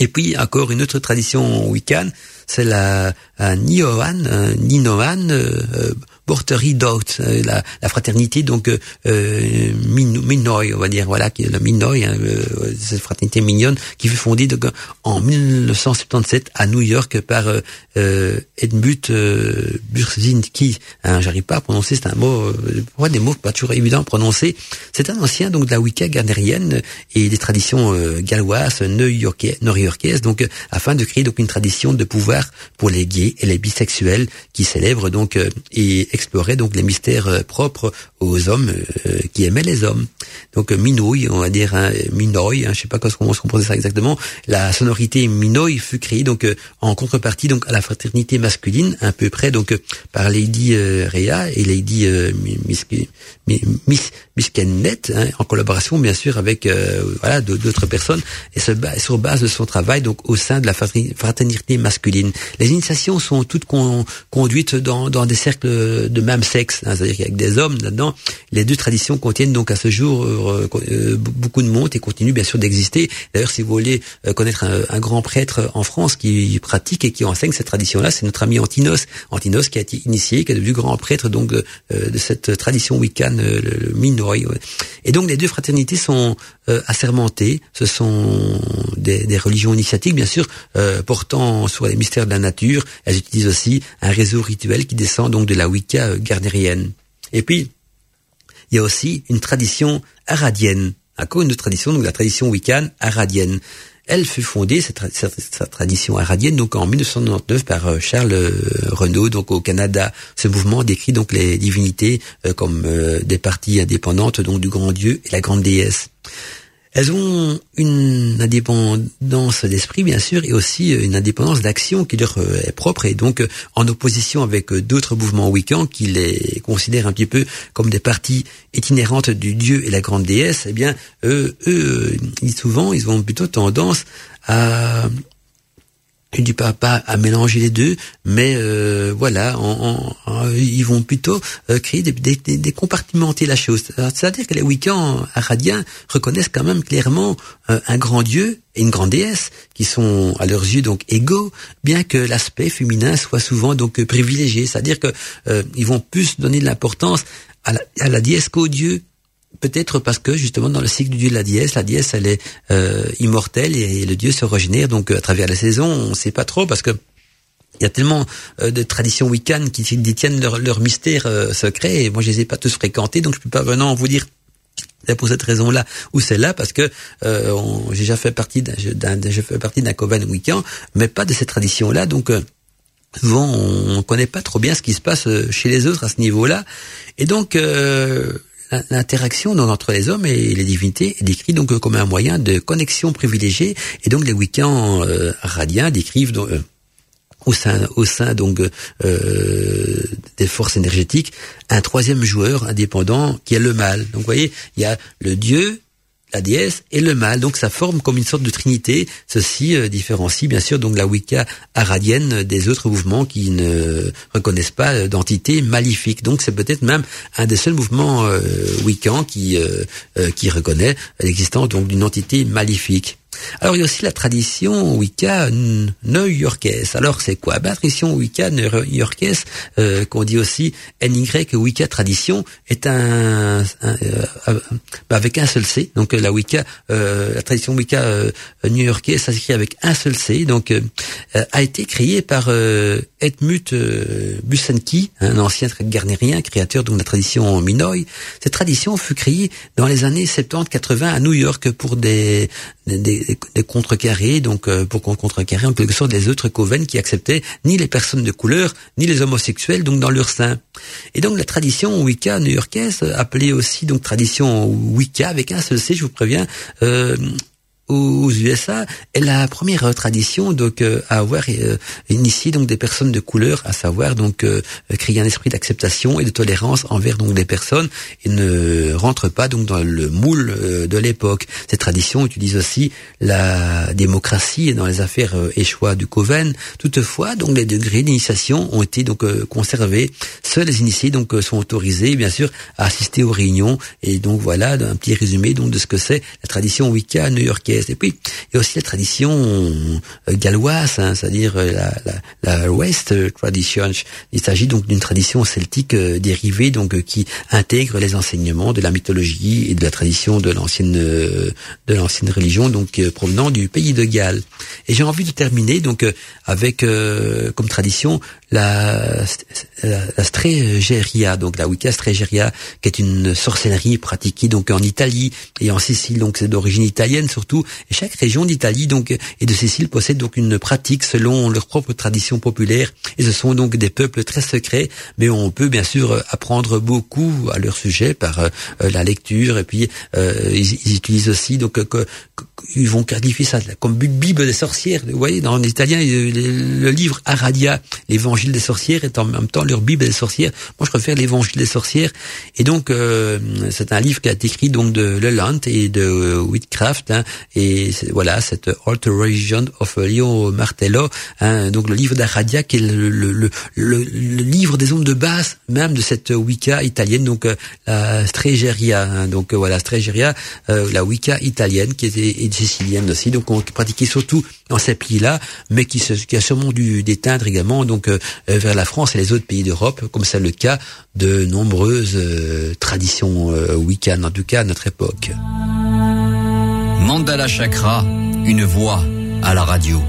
Et puis encore une autre tradition wiccan, c'est la, Nioan, euh, Ninoan, euh, euh Porterie euh, la, la, fraternité donc euh, euh Minoy, on va dire, voilà, qui est la Minoy, hein, euh, cette fraternité mignonne qui fut fondée donc, en 1977 à New York par euh, Edmund Burzinski. Hein, J'arrive pas à prononcer, c'est un mot, euh, des mots pas toujours évidents à prononcer. C'est un ancien donc de la Wicca gardérienne et des traditions galloises, new-yorkaises, new-yorkaise, donc afin de créer donc une tradition de pouvoir pour les gays et les bisexuels qui célèbrent donc et exploraient donc les mystères propres aux hommes qui aimaient les hommes. Donc minouille, on va dire hein, minoï, hein, je sais pas comment se composait ça exactement. La sonorité minoï fut créée donc en contrepartie donc à la fraternité masculine, un peu près donc par Lady Rhea et Lady Miss, Miss, hein, en collaboration bien sûr avec euh, voilà d'autres personnes et sur base de son travail donc au sein de la fraternité masculine. Les initiations sont toutes conduites dans, des cercles de même sexe, hein, c'est-à-dire qu'avec des hommes là-dedans. Les deux traditions contiennent donc à ce jour euh, euh, beaucoup de monde et continuent bien sûr d'exister. D'ailleurs, si vous voulez connaître un, grand prêtre en France qui pratique et qui enseigne cette tradition-là, c'est notre ami Antinos. Antinos qui a été initié, qui est devenu grand prêtre donc de, de cette tradition wiccan, le, le et donc les deux fraternités sont euh, assermentées. Ce sont des, religions initiatiques, bien sûr, euh, portant sur les mystères de la nature. Elles utilisent aussi un réseau rituel qui descend donc de la Wicca euh, gardnérienne. Et puis, il y a aussi une tradition aradienne. Encore une autre tradition, donc la tradition wiccan aradienne. Elle fut fondée, cette, tradition aradienne, donc en 1999 par euh, Charles euh, Renaud, donc au Canada. Ce mouvement décrit donc les divinités euh, comme des parties indépendantes, donc du grand Dieu et la grande déesse. Elles ont une indépendance d'esprit, bien sûr, et aussi une indépendance d'action qui leur est propre, et donc en opposition avec d'autres mouvements wiccans qui les considèrent un petit peu comme des parties itinérantes du dieu et la grande déesse. Eh bien, eux, eux souvent, ils ont plutôt tendance à je dis pas, pas à mélanger les deux, mais euh, voilà, ils vont plutôt euh, créer des, des, des, compartimenter la chose. C'est-à-dire que les week-ends aradiens reconnaissent quand même clairement euh, un grand dieu et une grande déesse qui sont à leurs yeux donc égaux, bien que l'aspect féminin soit souvent donc privilégié. C'est-à-dire que ils vont plus donner de l'importance à la, à la déesse qu'au dieu Peut-être parce que justement dans le cycle du dieu de la dièse, la dièse elle est euh, immortelle et, le dieu se régénère. Donc à travers la saison. On ne sait pas trop parce que il y a tellement euh, de traditions wiccan qui détiennent leur, leur mystère euh, secret et moi je les ai pas tous fréquentés. Donc je peux pas vraiment vous dire c'est pour cette raison-là ou celle-là parce que j'ai déjà fait partie d'un j'ai fait partie d'un coven wiccan mais pas de cette tradition-là donc souvent on connaît pas trop bien ce qui se passe chez les autres à ce niveau-là. Et donc l'interaction entre les hommes et les divinités est décrite donc comme un moyen de connexion privilégiée et donc les week-ends euh, radiens décrivent euh, au sein euh, des forces énergétiques un troisième joueur indépendant qui est le mal. Donc vous voyez, il y a le dieu la déesse et le mal. Donc ça forme comme une sorte de trinité. Ceci euh, différencie bien sûr donc la Wicca aradienne des autres mouvements qui ne reconnaissent pas euh, d'entité maléfique. Donc c'est peut-être même un des seuls mouvements euh, qui qui reconnaît l'existence donc d'une entité maléfique. Alors il y a aussi la tradition Wicca new-yorkaise. Alors c'est quoi? Bah, La tradition Wicca new-yorkaise, euh, qu'on dit aussi NY Wicca tradition, est un, euh, bah, avec un seul C. Donc la Wicca, euh, la tradition Wicca new-yorkaise, ça s'écrit avec un seul C. Donc a été créée par Edmund Busenki, un ancien garnérien, créateur de la tradition Minoy. Cette tradition fut créée dans les années 70-80 à New York pour des, des des, contrecarrés, donc euh, pour contrecarrer en quelque sorte les autres coven qui acceptaient ni les personnes de couleur ni les homosexuels donc dans leur sein. Et donc la tradition Wicca new-yorkaise, appelée aussi donc tradition Wicca avec un seul C, je vous préviens, euh, aux USA est la première tradition donc euh, à avoir euh, initié donc des personnes de couleur, à savoir donc euh, créer un esprit d'acceptation et de tolérance envers donc des personnes et ne rentre pas donc dans le moule de l'époque. Cette tradition utilise aussi la démocratie dans les affaires et choix du Coven. Toutefois, donc les degrés d'initiation ont été donc conservés. Seuls les initiés donc sont autorisés bien sûr à assister aux réunions et donc voilà un petit résumé donc de ce que c'est la tradition Wicca new-yorkaise et puis, il y a aussi la tradition euh, galloise, hein, c'est-à-dire euh, la, la, la, West Tradition. Il s'agit donc d'une tradition celtique euh, dérivée, donc qui intègre les enseignements de la mythologie et de la tradition de l'ancienne de l'ancienne religion, donc provenant du pays de Galles. Et j'ai envie de terminer donc avec comme tradition la, la, strégéria, donc la Wicca strégéria, qui est une sorcellerie pratiquée donc en Italie et en Sicile, donc c'est d'origine italienne surtout, Et chaque région d'Italie donc et de Sicile possède donc une pratique selon leur propre tradition populaire. Et ce sont donc des peuples très secrets, mais on peut bien sûr apprendre beaucoup à leur sujet par euh, la lecture. Et puis euh, ils, utilisent aussi donc ils vont qualifier ça comme Bible des sorcières. Vous voyez, dans l'italien, le livre Aradia, l'évangile des sorcières, est en même temps leur Bible des sorcières. Moi, je préfère l'évangile des sorcières. Et donc, euh, c'est un livre qui a été écrit donc de Leland et de Whitcraft. Hein, et voilà, cette Alteration of Leo Martello. Hein, donc, le livre d'Aradia, qui est le, le, le, le, livre des ondes de basse, même de cette Wicca italienne, donc euh, la Stregeria. Hein, donc, voilà, Stregeria, euh, la Wicca italienne, qui était sicilienne aussi. Donc, on pratiquait surtout dans ces pays-là, mais qui, se, qui a sûrement dû déteindre également donc euh, vers la France et les autres pays d'Europe, comme c'est le cas de nombreuses euh, traditions euh, wiccanes, en tout cas à notre époque. Mandala Chakra, une voix à la radio.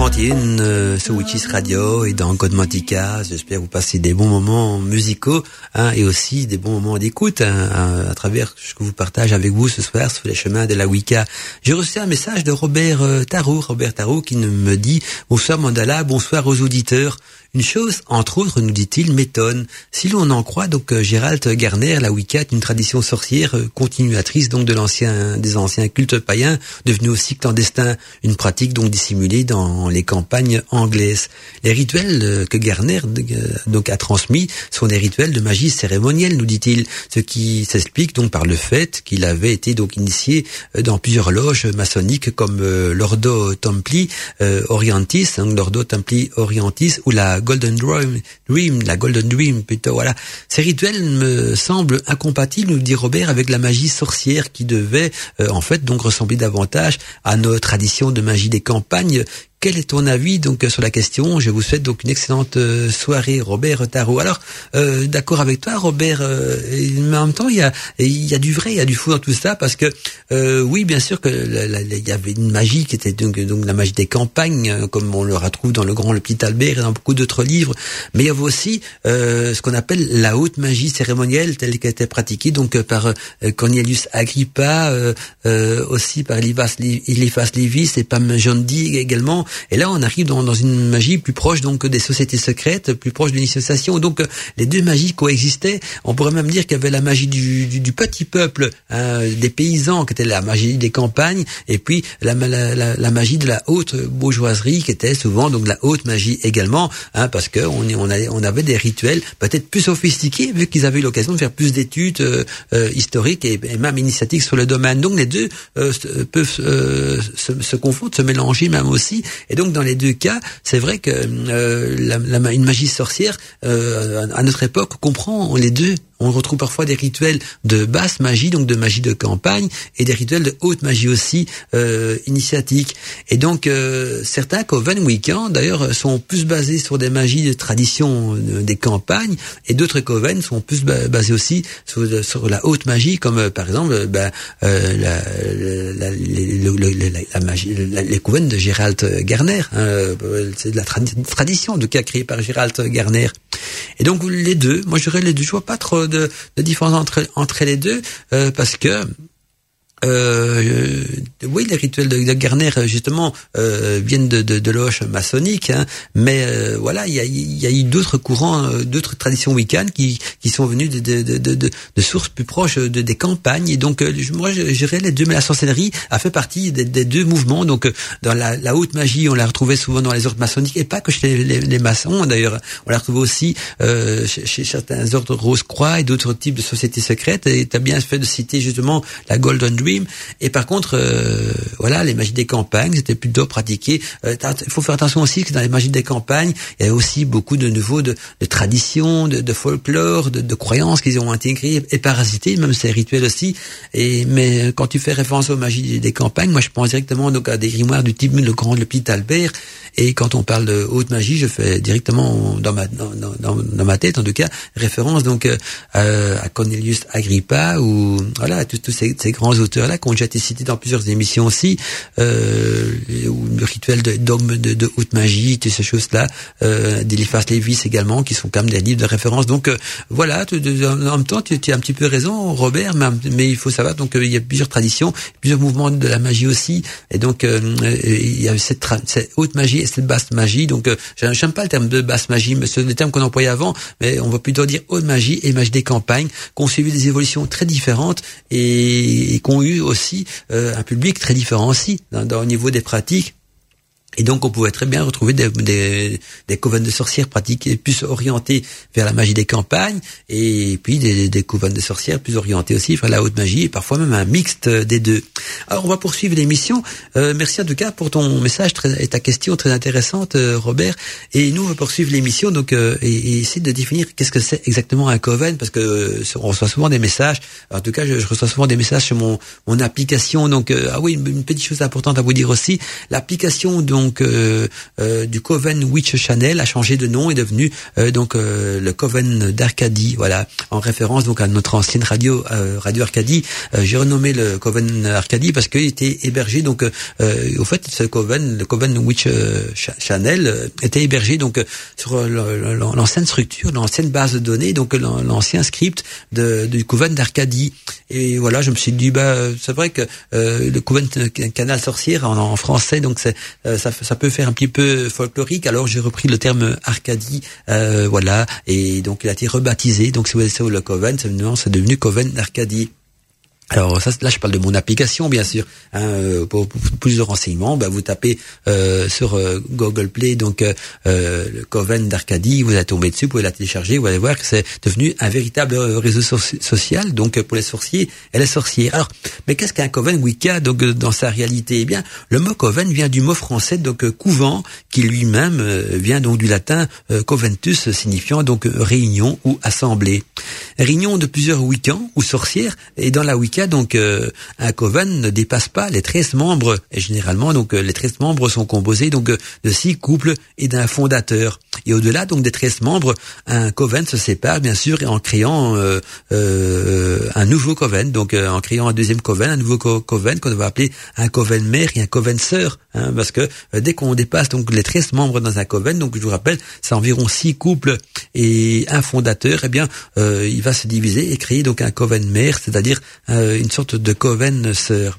22h31 euh, sur Witches Radio et dans Godmatica. J'espère vous passer des bons moments musicaux hein, et aussi des bons moments d'écoute hein, à, travers ce que vous partage avec vous ce soir sur les chemins de la Wicca. J'ai reçu un message de Robert euh, Tarot, Robert Tarot qui me dit bonsoir Mandala, bonsoir aux auditeurs. Une chose, entre autres, nous dit-il, m'étonne. Si l'on en croit, donc euh, Gérald Garner, la Wicca est une tradition sorcière euh, continuatrice donc de l'ancien, des anciens cultes païens, devenu aussi clandestin, une pratique donc dissimulée dans les campagnes anglaises. Les rituels euh, que Garner donc a transmis sont des rituels de magie cérémonielle, nous dit-il, ce qui s'explique donc par le fait qu'il avait été donc initié dans plusieurs loges maçonniques comme l'Ordo Templi Orientis, hein, l'Ordo Templi Orientis ou la Golden Dream, la Golden Dream plutôt. Voilà, ces rituels me semblent incompatibles, nous dit Robert, avec la magie sorcière qui devait euh, en fait donc ressembler davantage à nos traditions de magie des campagnes quel est ton avis donc sur la question? Je vous souhaite donc une excellente euh, soirée, Robert Tarot. Alors, euh, d'accord avec toi, Robert, euh, mais en même temps, il y a, du vrai, il y a du fou dans tout ça, parce que oui, bien sûr que il y avait une magie qui était donc, la magie des campagnes, comme on le retrouve dans le Grand, le Petit Albert et dans beaucoup d'autres livres, mais il y avait aussi ce qu'on appelle la haute magie cérémonielle, telle qu'elle était pratiquée donc par Cornelius Agrippa, aussi par Eliphas Levis et Pam Jondi également et là, on arrive dans, une magie plus proche donc des sociétés secrètes, plus proche de l'initiation. Donc, les deux magies coexistaient. On pourrait même dire qu'il y avait la magie du, petit peuple, hein, des paysans, qui était la magie des campagnes, et puis la, la, magie de la haute bourgeoiserie, qui était souvent donc la haute magie également, hein, parce que on, on, avait des rituels peut-être plus sophistiqués, vu qu'ils avaient eu l'occasion de faire plus d'études euh, euh, historiques et, même initiatiques sur le domaine. Donc, les deux euh, peuvent se, se confondre, se mélanger même aussi. Et donc dans les deux cas, c'est vrai que euh, une magie sorcière euh, à notre époque comprend les deux on retrouve parfois des rituels de basse magie, donc de magie de campagne, et des rituels de haute magie aussi euh, initiatique. Et donc euh, certains coven weekend d'ailleurs sont plus basés sur des magies de tradition euh, des campagnes, et d'autres coven sont plus basés aussi sur, la haute magie, comme euh, par exemple ben, la, la, la, magie, les coven de Gérald Garner. Hein, c'est de la tradition de cas créé par Gérald Garner. Et donc les deux, moi je les deux, je vois pas trop de, de différence entre, entre les deux, euh, parce que euh, oui, les rituels de, de Garner justement euh, viennent de, de, de maçonniques, hein, mais euh, voilà, il y a, y a, eu d'autres courants, euh, d'autres traditions wiccanes qui, qui sont venues de, de, sources plus proches de, des campagnes. Et donc, euh, moi, je, dirais les deux, mais la sorcellerie a fait partie des, des deux mouvements. Donc, dans la, la, haute magie, on la retrouvait souvent dans les ordres maçonniques, et pas que chez les, les, maçons d'ailleurs. On la retrouvait aussi chez, chez, certains ordres Rose-Croix et d'autres types de sociétés secrètes. Et tu as bien fait de citer justement la Golden Dream et par contre, euh, voilà, les magies des campagnes, c'était plutôt pratiqué. Euh, il faut faire attention aussi que dans les magies des campagnes, il y a aussi beaucoup de nouveaux de, de traditions, de, de folklore, de, de croyances qu'ils ont intégrées et parasitées, même ces rituels aussi. Et mais quand tu fais référence aux magies des campagnes, moi je pense directement donc à des grimoires du type le grand, le petit Albert. Et quand on parle de haute magie, je fais directement dans ma dans, dans, ma tête en tout cas référence donc euh, à Cornelius Agrippa ou voilà tous ces, ces grands auteurs auteurs-là qui ont déjà été cités dans plusieurs émissions aussi, euh, le rituel dogme de, de haute magie, toutes ces choses-là, euh, d'Eliphas Lévis également, qui sont quand même des livres de référence. Donc euh, voilà, en même temps, tu, tu, as un petit peu raison, Robert, mais, il faut savoir donc il y a plusieurs traditions, plusieurs mouvements de la magie aussi, et donc il y a cette, cette, haute magie et cette basse magie. Donc j'aime pas le terme de basse magie, mais c'est le terme qu'on employait avant, mais on va plutôt dire haute magie et magie des campagnes, qui ont suivi des évolutions très différentes et, et qui ont eu aussi un public très différent aussi dans, au niveau des pratiques et donc, on pouvait très bien retrouver des, des, des couvents de sorcières pratiquées plus orientées vers la magie des campagnes, et puis des, des couvents de sorcières plus orientées aussi vers la haute magie, et parfois même un mixte des deux. Alors, on va poursuivre l'émission. Euh, merci en tout cas pour ton message très, et ta question très intéressante, euh, Robert. Et nous, on va poursuivre l'émission donc euh, et, essayer de définir qu'est-ce que c'est exactement un coven, parce que on reçoit souvent des messages. En tout cas, je, je reçois souvent des messages sur mon, mon application. Donc, ah oui, une, une, petite chose importante à vous dire aussi, l'application dont donc euh, euh, du Coven Witch Channel a changé de nom et est devenu euh, donc le Coven d'Arcadie, voilà, en référence donc à notre ancienne radio Radio Arcadie. J'ai renommé le Coven Arcadie parce qu'il était hébergé donc au fait ce Coven, le Coven Witch Channel était hébergé donc sur l'ancienne structure, l'ancienne base de données, donc l'ancien script de, du Coven d'Arcadie. Et voilà, je me suis dit bah c'est vrai que le Coven Canal Sorcière en, en français donc c'est ça ça, peut faire un petit peu folklorique. Alors j'ai repris le terme Arcadie, euh, voilà, et donc il a été rebaptisé. Donc c'est le Coven, c'est devenu Coven Arcadie. Alors ça, là, je parle de mon application, bien sûr. Hein, euh, pour, plus de renseignements, bah, vous tapez euh, sur euh, Google Play donc euh, le Coven d'Arcadie, vous allez tomber dessus, vous pouvez la télécharger, vous allez voir que c'est devenu un véritable réseau social, donc pour les sorciers et les sorcières. Alors, mais qu'est-ce qu'un Coven Wicca donc dans sa réalité? Eh bien, le mot Coven vient du mot français donc couvent, qui lui-même vient donc du latin Coventus, signifiant donc réunion ou assemblée. Réunion de plusieurs Wiccans ou sorcières, et dans la Wicca donc euh, un coven ne dépasse pas les 13 membres et généralement donc euh, les 13 membres sont composés donc euh, de six couples et d'un fondateur. Et au-delà donc des 13 membres, un coven se sépare bien sûr en créant un nouveau coven, donc en créant un deuxième coven, un nouveau coven qu'on va appeler un coven mère et un coven sœur, hein, parce que dès qu'on dépasse donc les 13 membres dans un coven, donc je vous rappelle, c'est environ six couples et un fondateur, eh bien il va se diviser et créer donc un coven mère, c'est-à-dire une sorte de coven sœur.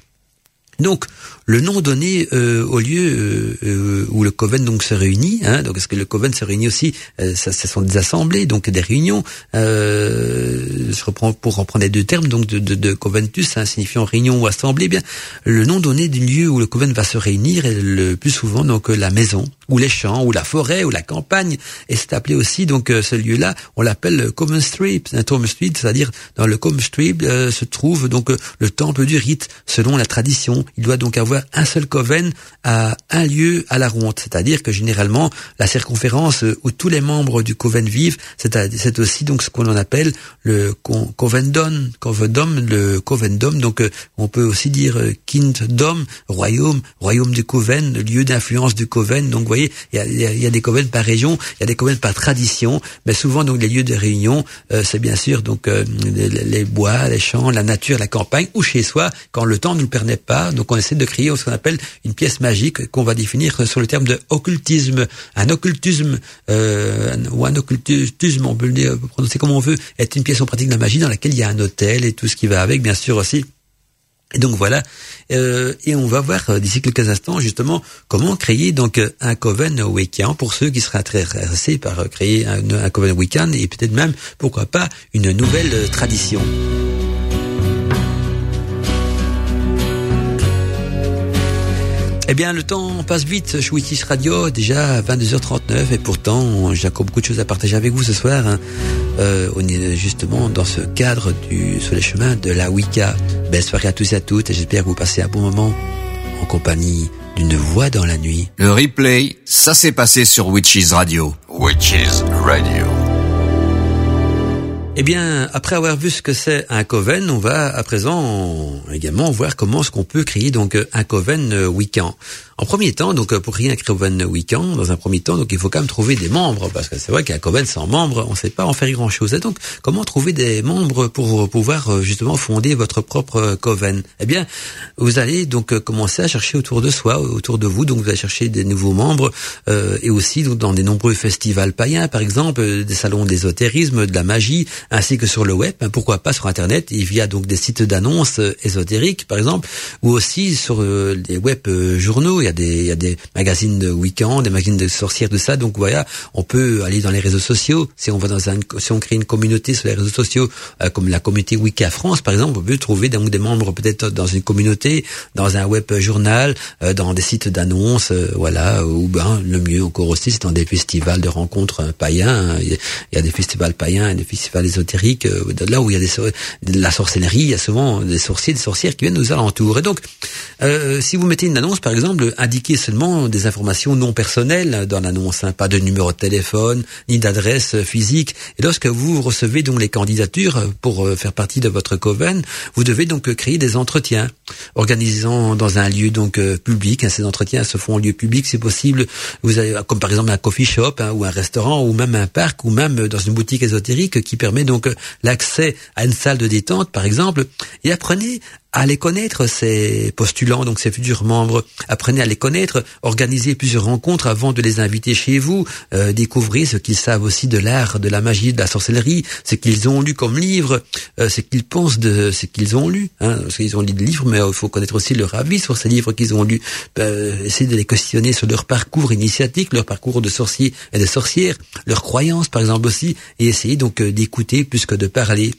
Donc, le nom donné euh, au lieu euh, euh, où le coven donc se réunit, hein, donc est-ce que le coven se réunit aussi, ça, ce sont des assemblées, donc des réunions. je reprends pour reprendre les deux termes, donc de, de, de coventus, hein, signifiant réunion ou assemblée. Eh bien, le nom donné du lieu où le coven va se réunir est le plus souvent donc la maison, ou les champs, ou la forêt, ou la campagne, et c'est appelé aussi donc ce lieu-là, on l'appelle le common street, un common street, c'est-à-dire dans le common street se trouve donc le temple du rite selon la tradition. Il doit donc avoir un seul coven à un lieu à la ronde, c'est-à-dire que généralement la circonférence où tous les membres du coven vivent, c'est aussi donc ce qu'on en appelle le covendom, covendom, le covendom. Donc euh, on peut aussi dire euh, kingdom, royaume, royaume du coven, lieu d'influence du coven. Donc vous voyez, il y a, des covens par région, il y a des covens par tradition, mais souvent donc les lieux de réunion, euh, c'est bien sûr donc les, les, bois, les champs, la nature, la campagne ou chez soi quand le temps ne nous permet pas. Donc on essaie de créer ce qu'on appelle une pièce magique qu'on va définir sur le terme de occultisme. Un occultisme euh, ou un occultisme, on peut le prononcer comme on veut, est une pièce en pratique de la magie dans laquelle il y a un hôtel et tout ce qui va avec, bien sûr aussi. Et donc voilà, euh, et on va voir euh, d'ici quelques instants justement comment créer donc un coven week-end pour ceux qui seraient intéressés par créer un, un coven week-end et peut-être même pourquoi pas une nouvelle tradition. Eh bien, le temps passe vite chez Witis Radio, déjà à 22h39, et pourtant, j'ai encore beaucoup de choses à partager avec vous ce soir. Hein. Euh, on est justement dans ce cadre du sur les chemins de la Wicca. Belle soirée à tous et à toutes, et j'espère que vous passez un bon moment en compagnie d'une voix dans la nuit. Le replay, ça s'est passé sur Witches Radio. Witches Radio. Eh bien, après avoir vu ce que c'est un coven, on va à présent également voir comment est-ce qu'on peut créer donc un coven week-end. En premier temps, donc pour créer un coven week-end, dans un premier temps, donc il faut quand même trouver des membres parce que c'est vrai qu'un coven sans membres, on ne sait pas en faire grand-chose. Et donc, comment trouver des membres pour pouvoir justement fonder votre propre coven? Eh bien, vous allez donc commencer à chercher autour de soi, autour de vous. Donc, vous allez chercher des nouveaux membres euh, et aussi donc, dans des nombreux festivals païens, par exemple, des salons d'ésotérisme, de la magie, ainsi que sur le web, hein, pourquoi pas sur Internet, et via donc des sites d'annonces euh, ésotériques, par exemple, ou aussi sur euh, des web euh, journaux. Il y a il y a des magazines de week-end, des magazines de sorcières, de ça. Donc voilà, on peut aller dans les réseaux sociaux. Si on va dans un, si on crée une communauté sur les réseaux sociaux, comme la communauté Wicca France, par exemple, on peut trouver des membres peut-être dans une communauté, dans un web journal, dans des sites d'annonces, voilà. Ou ben le mieux encore aussi, c'est dans des festivals de rencontres païens. Il y a des festivals païens des festivals ésotériques euh, là où il y a de la sorcellerie, il y a souvent des sorciers, des sorcières qui viennent aux alentours. Et donc, euh, si vous mettez une annonce, par exemple, indiquez seulement des informations non personnelles dans l'annonce, hein, pas de numéro de téléphone, ni d'adresse physique. Et lorsque vous recevez donc les candidatures pour euh, faire partie de votre coven, vous devez donc créer des entretiens, organisant dans un lieu donc public. Hein, ces entretiens se font en lieu public, si possible. Vous avez, comme par exemple un coffee shop hein, ou un restaurant ou même un parc ou même dans une boutique ésotérique qui permet donc l'accès à une salle de détente, par exemple, et apprenez les connaître, ces postulants, donc ces futurs membres. Apprenez à les connaître, organisez plusieurs rencontres avant de les inviter chez vous, euh, découvrez ce qu'ils savent aussi de l'art, de la magie, de la sorcellerie, ce qu'ils ont lu comme livre, euh, ce qu'ils pensent de ce qu'ils ont lu. Hein, parce qu'ils ont lu des livres, mais il faut connaître aussi leur avis sur ces livres qu'ils ont lus. Euh, essayez de les questionner sur leur parcours initiatique, leur parcours de sorciers et de sorcières, leurs croyances par exemple aussi, et essayez donc d'écouter plus que de parler.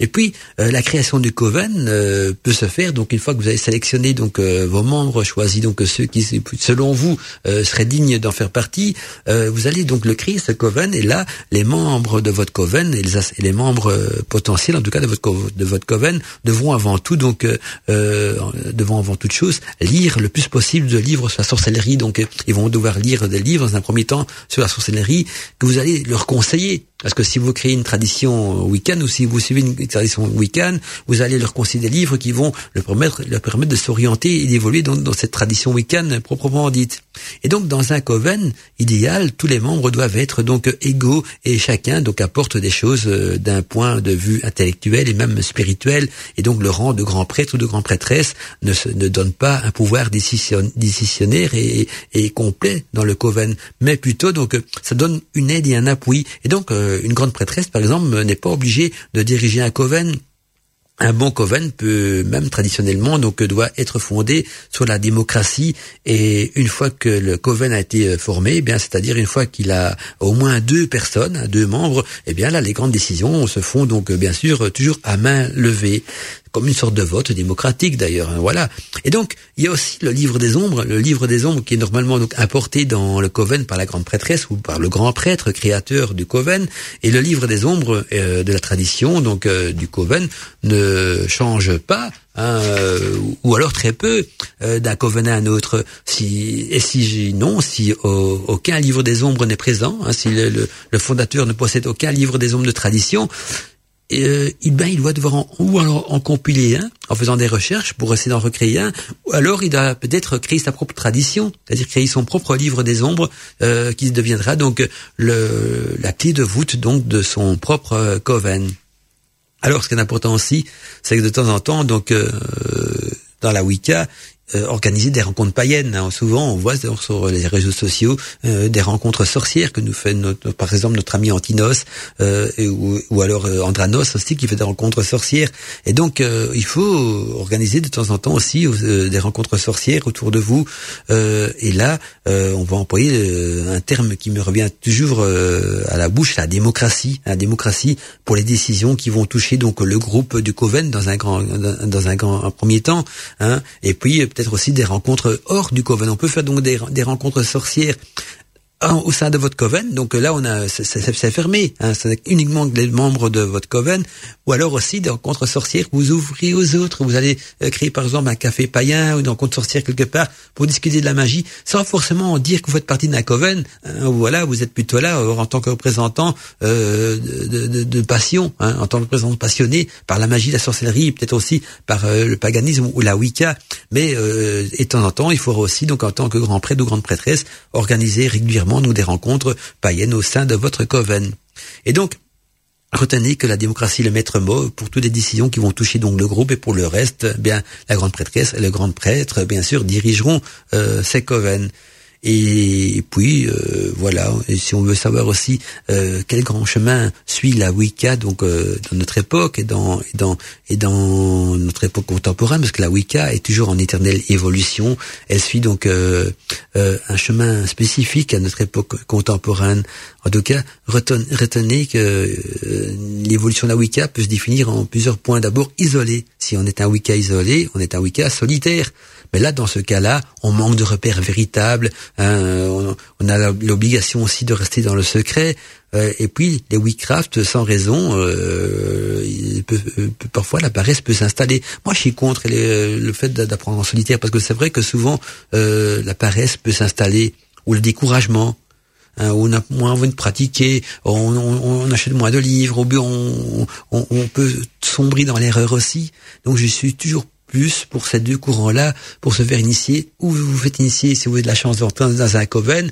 Et puis euh, la création du coven euh, peut se faire donc une fois que vous avez sélectionné donc euh, vos membres, choisi donc ceux qui selon vous seraient dignes d'en faire partie, vous allez donc le créer ce coven et là les membres de votre coven et les, membres potentiels en tout cas de votre de votre coven devront avant tout donc devront avant toute chose lire le plus possible de livres sur la sorcellerie. Donc ils vont devoir lire des livres dans un premier temps sur la sorcellerie que vous allez leur conseiller parce que si vous créez une tradition week-end ou si vous suivez une tradition week-end, vous allez leur conseiller des livres qui vont leur permettre, de s'orienter et d'évoluer dans, cette tradition week-end proprement dite. Et donc, dans un coven idéal, tous les membres doivent être donc égaux et chacun donc apporte des choses euh, d'un point de vue intellectuel et même spirituel. Et donc, le rang de grand prêtre ou de grand prêtresse ne, ne donne pas un pouvoir décisionnaire et, et, complet dans le coven, mais plutôt donc ça donne une aide et un appui. Et donc, euh, une grande prêtresse, par exemple, n'est pas obligée de diriger un coven. Un bon coven peut même traditionnellement donc doit être fondé sur la démocratie et une fois que le coven a été formé, eh bien c'est-à-dire une fois qu'il a au moins deux personnes, deux membres, eh bien là les grandes décisions se font donc bien sûr toujours à main levée comme une sorte de vote démocratique d'ailleurs. Hein, voilà. Et donc il y a aussi le livre des ombres, le livre des ombres qui est normalement donc importé dans le coven par la grande prêtresse ou par le grand prêtre créateur du coven. Et le livre des ombres euh, de la tradition donc euh, du coven ne change pas. Hein, euh, ou alors très peu d'un coven à un autre. Si et si non, si aucun livre des ombres n'est présent, hein, si le, le fondateur ne possède aucun livre des ombres de tradition, euh, ben, il doit devoir en, ou alors en compiler un en faisant des recherches pour essayer d'en recréer un, ou alors il doit peut-être créer sa propre tradition, c'est-à-dire créer son propre livre des ombres euh, qui deviendra donc le, la clé de voûte donc de son propre euh, coven. Alors ce qui est important aussi, c'est que de temps en temps, donc euh, dans la Wicca, euh, organiser des rencontres païennes. Hein. Souvent, on voit sur les réseaux sociaux euh, des rencontres sorcières que nous fait notre, par exemple notre ami Antinos euh, ou, ou, alors euh, Andranos aussi qui fait des rencontres sorcières. Et donc, il faut organiser de temps en temps aussi des rencontres sorcières autour de vous. et là, on va employer un terme qui me revient toujours à la bouche, la démocratie. La démocratie pour les décisions qui vont toucher donc le groupe du Coven dans un grand, dans un grand un premier temps. Hein, et puis peut-être aussi des rencontres hors du coven. On peut faire donc des, des rencontres sorcières au sein de votre coven. Donc là, on a c'est fermé. Hein, c'est uniquement les membres de votre coven. Ou alors aussi des rencontres sorcières. Vous ouvrez aux autres. Vous allez euh, créer par exemple un café païen ou une rencontre sorcière quelque part pour discuter de la magie, sans forcément dire que vous faites partie d'un coven. Hein, voilà, vous êtes plutôt là euh, en tant que représentant euh, de, de, de, passion, hein, en tant que représentant passionné par la magie, la sorcellerie, peut-être aussi par euh, le paganisme ou la Wicca. Mais euh, et de temps en temps, il faudra aussi donc en tant que grand prêtre ou grande prêtresse organiser régulièrement nous des rencontres païennes au sein de votre coven. Et donc, Retenez que la démocratie est le maître mot pour toutes les décisions qui vont toucher donc le groupe et pour le reste, eh bien la grande prêtresse et le grand prêtre, bien sûr, dirigeront euh, ces coven. Et puis euh, voilà, et si on veut savoir aussi euh, quel grand chemin suit la Wicca donc euh, dans notre époque et dans et dans et dans notre époque contemporaine, parce que la Wicca est toujours en éternelle évolution. Elle suit donc un chemin spécifique à notre époque contemporaine. En tout cas, retenez que l'évolution de la Wicca peut se définir en plusieurs points. D'abord, isolé. Si on est un Wicca isolé, on est un Wicca solitaire. Mais là, dans ce cas-là, on manque de repères véritables. Hein, on, a l'obligation aussi de rester dans le secret. Euh, et puis, les Witchcraft, sans raison, euh, euh, parfois la paresse peut s'installer. Moi, je suis contre le fait d'apprendre en solitaire parce que c'est vrai que souvent la paresse peut s'installer ou le découragement. Hein, on a moins envie de pratiquer, on, achète moins de livres, on, on, on peut sombrer dans l'erreur aussi. Donc je suis toujours plus pour ces deux courants-là, pour se faire initier, ou vous vous faites initier si vous avez de la chance d'entrer dans un coven,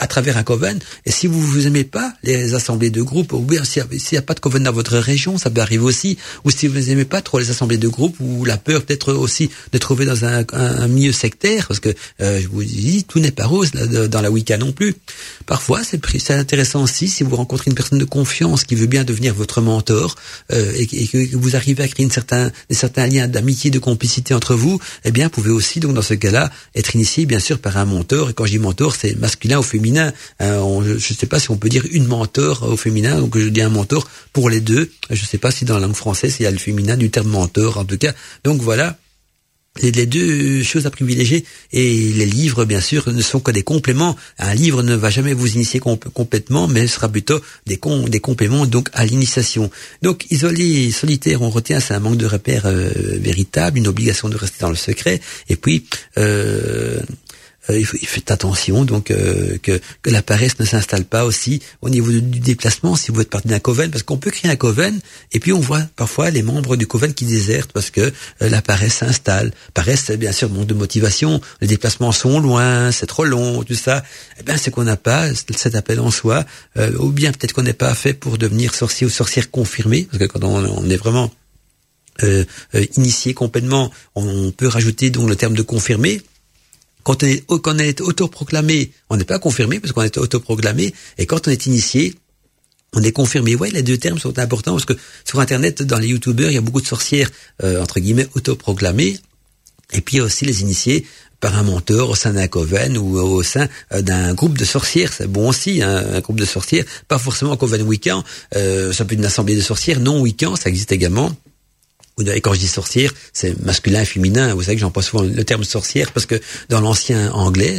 à travers un coven. Et si vous vous aimez pas les assemblées de groupe, ou bien s'il n'y a, pas de coven dans votre région, ça peut arriver aussi. Ou si vous n'aimez pas trop les assemblées de groupe, ou la peur peut-être aussi de trouver dans un, un, milieu sectaire, parce que euh, je vous dis, tout n'est pas rose dans la Wicca non plus. Parfois, c'est intéressant aussi si vous rencontrez une personne de confiance qui veut bien devenir votre mentor euh, et, que vous arrivez à créer une certain, des certains liens d'amitié, de complicité entre vous, eh bien, vous pouvez aussi donc dans ce cas-là être initié bien sûr par un mentor. Et quand je dis mentor, c'est masculin ou féminin Hein, je ne sais pas si on peut dire une mentor au féminin, donc je dis un mentor pour les deux. Je ne sais pas si dans la langue française il y a le féminin du terme mentor en tout cas. Donc voilà, les, deux choses à privilégier. Et les livres bien sûr ne sont que des compléments. Un livre ne va jamais vous initier complètement mais sera plutôt des, compléments donc à l'initiation. Donc isolé solitaire on retient c'est un manque de repères euh, véritable une obligation de rester dans le secret. Et puis euh, euh, il, faut, fait attention donc euh, que, que la paresse ne s'installe pas aussi au niveau du, déplacement si vous êtes parti d'un coven parce qu'on peut créer un coven et puis on voit parfois les membres du coven qui désertent parce que euh, la paresse s'installe. Paresse c'est bien sûr manque de motivation, les déplacements sont loin, c'est trop long, tout ça. Eh bien c'est qu'on n'a pas cet appel en soi ou bien peut-être qu'on n'est pas fait pour devenir sorcier ou sorcière confirmé parce que quand on, on est vraiment euh, initié complètement, on peut rajouter donc le terme de confirmé. Quand on est, quand on est autoproclamé, on n'est pas confirmé parce qu'on est autoproclamé. Et quand on est initié, on est confirmé. Ouais, les deux termes sont importants parce que sur Internet, dans les YouTubeurs, il y a beaucoup de sorcières, euh, entre guillemets, autoproclamées. Et puis il y a aussi les initiés par un menteur au sein d'un coven ou au sein euh, d'un groupe de sorcières. C'est bon aussi, hein, un groupe de sorcières. Pas forcément un coven week-end. Euh, ça peut être une assemblée de sorcières non week-end, ça existe également. Et quand je dis sorcière, c'est masculin féminin. Vous savez que j'emploie souvent le terme sorcière parce que dans l'ancien anglais,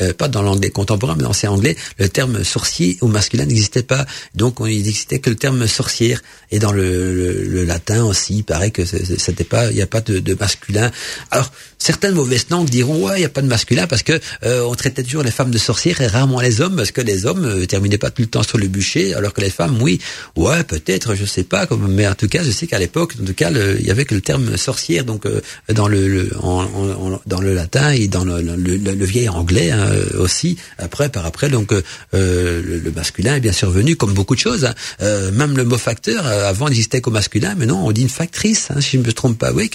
euh, pas dans l'anglais contemporain, mais dans l'ancien anglais, le terme sorcier au masculin n'existait pas. Donc il n'existait que le terme sorcière. Et dans le, latin aussi, il paraît que c'était pas, il n'y a pas de, de, masculin. Alors certaines mauvaises langues diront ouais, il n'y a pas de masculin parce que euh, on traitait toujours les femmes de sorcières et rarement les hommes parce que les hommes euh, terminaient pas tout le temps sur le bûcher, alors que les femmes, oui, ouais, peut-être, je sais pas, mais en tout cas, je sais qu'à l'époque, en tout cas, le, il y avait que le terme sorcière donc euh, dans le, en, dans le latin et dans le, le, vieil anglais hein, aussi après par après donc euh, le, masculin est bien survenu comme beaucoup de choses hein. euh, même le mot facteur avant n'existait qu'au masculin mais non on dit une factrice hein, si je me trompe pas oui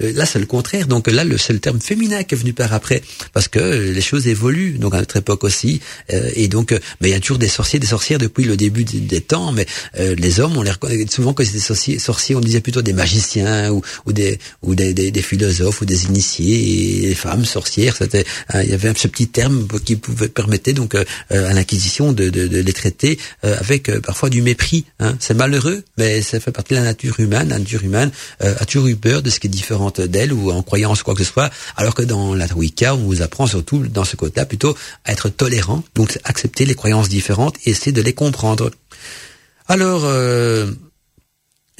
là c'est le contraire donc là le terme féminin qui est venu par après parce que les choses évoluent donc à notre époque aussi et donc mais il y a toujours des sorciers des sorcières depuis le début des, temps mais les hommes on les reconnaît souvent que c'était sorciers, sorciers on disait plutôt des magiciens ou, ou, des, ou des, des, philosophes ou des initiés, et des femmes sorcières. C'était, euh, il y avait ce petit terme qui pouvait permettre donc euh, à l'Inquisition de, de, de, les traiter euh, avec parfois du mépris. Hein. C'est malheureux, mais ça fait partie de la nature humaine. La nature humaine a toujours eu peur de ce qui est différent d'elle ou en croyances, quoi que ce soit, alors que dans la Wicca, on vous apprend surtout dans ce côté-là plutôt à être tolérant, donc accepter les croyances différentes et essayer de les comprendre. Alors, euh,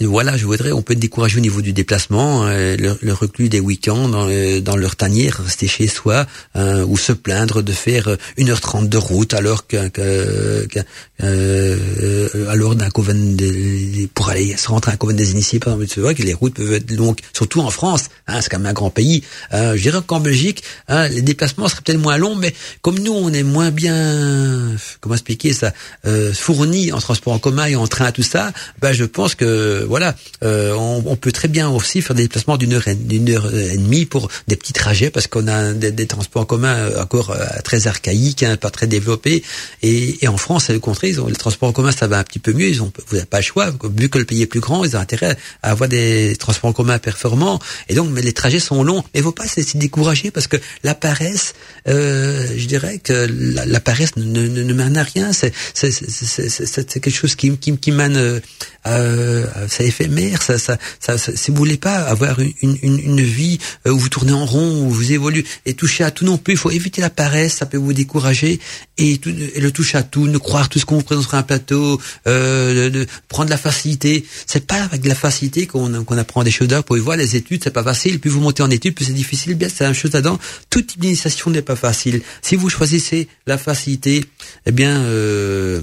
voilà, je voudrais, on peut être découragé au niveau du déplacement, euh, le, reclus des week-ends dans, euh, dans, leur tanière, rester chez soi, euh, ou se plaindre de faire 1h30 de route alors qu'un que, alors d'un coven pour aller se rentrer à un coven des initiés, par exemple, c'est vrai que les routes peuvent être longues, surtout en France, hein, c'est quand même un grand pays. je dirais qu'en Belgique, hein, les déplacements seraient peut-être moins longs, mais comme nous, on est moins bien, comment expliquer ça, fournis en transport en commun et en train, tout ça, ben je pense que voilà, euh, on, peut très bien aussi faire des déplacements d'une heure, d'une heure et demie pour des petits trajets parce qu'on a des, transports en commun euh, encore euh, très archaïques, hein, pas très développés. Et, en France, c'est le contraire. Ils ont, les transports en commun, ça va un petit peu mieux. Ils ont, vous n'avez pas le choix. Vu que le pays est plus grand, ils ont intérêt à avoir des transports en commun performants. Et donc, mais les trajets sont longs. Mais il faut pas se décourager parce que la paresse, je dirais que la, paresse ne, ne, mène à rien. C'est, quelque chose qui, qui, qui mène euh, c'est éphémère. Ça, ça, ça, si vous voulez pas avoir une, une, une vie euh, où vous tournez en rond, où vous évoluez et toucher à tout non plus, il faut éviter la paresse. Ça peut vous décourager et, tout, et le toucher à tout, ne croire tout ce qu'on vous présente sur un plateau, euh, de, prendre la facilité. C'est pas avec la facilité qu'on qu'on apprend des choses. Pour y voir les études, c'est pas facile. Plus vous montez en études, plus c'est difficile. Bien, c'est la même chose là-dedans. Toute initiation n'est pas facile. Si vous choisissez la facilité, eh bien euh,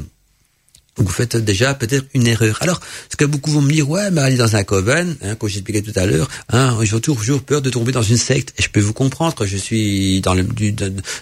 vous faites déjà peut-être une erreur. Alors, ce que beaucoup vont me dire, ouais, mais aller dans un coven, hein, comme j'expliquais tout à l'heure, hein, j'ai toujours peur de tomber dans une secte. Et je peux vous comprendre, je suis dans le, du,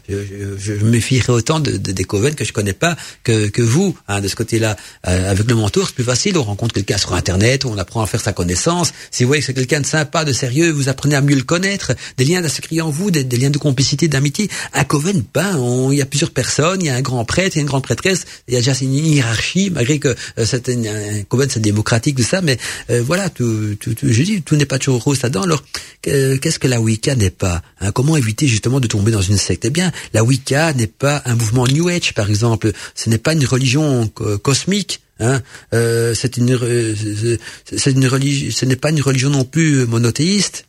je, je, me méfierais autant de, de, des covens que je connais pas que, que vous, hein, de ce côté-là. Euh, avec le mentor, c'est plus facile. On rencontre quelqu'un sur Internet, on apprend à faire sa connaissance. Si vous voyez que c'est quelqu'un de sympa, de sérieux, vous apprenez à mieux le connaître. Des liens à se créer en vous, des, liens de complicité, d'amitié. Un coven, ben, il y a plusieurs personnes, il y a un grand prêtre, il y a une grande prêtresse, il y a déjà une hiérarchie malgré que euh, c'est un coven, c'est démocratique, tout ça, mais euh, voilà, tout, tout, je dis, tout n'est pas toujours rose là-dedans. Alors, qu'est-ce que la Wicca n'est pas hein? Comment éviter justement de tomber dans une secte? Eh bien, la Wicca n'est pas un mouvement New Age, par exemple. Ce n'est pas une religion cosmique. Hein, euh, c'est une, c'est une religion, ce n'est pas une religion non plus monothéiste.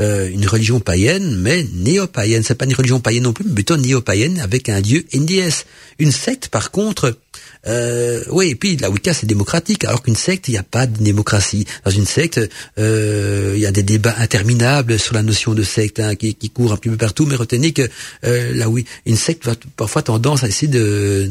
Euh, une religion païenne, mais néo-païenne. C'est pas une religion païenne non plus, mais plutôt néo-païenne avec un dieu déesse. Une secte, par contre, euh, oui, et puis la Wicca c'est démocratique, alors qu'une secte il n'y a pas de démocratie. Dans une secte, euh, il y a des débats interminables sur la notion de secte hein, qui, qui courent un petit peu partout. Mais retenez que euh, là oui, une secte va parfois tendance à essayer de,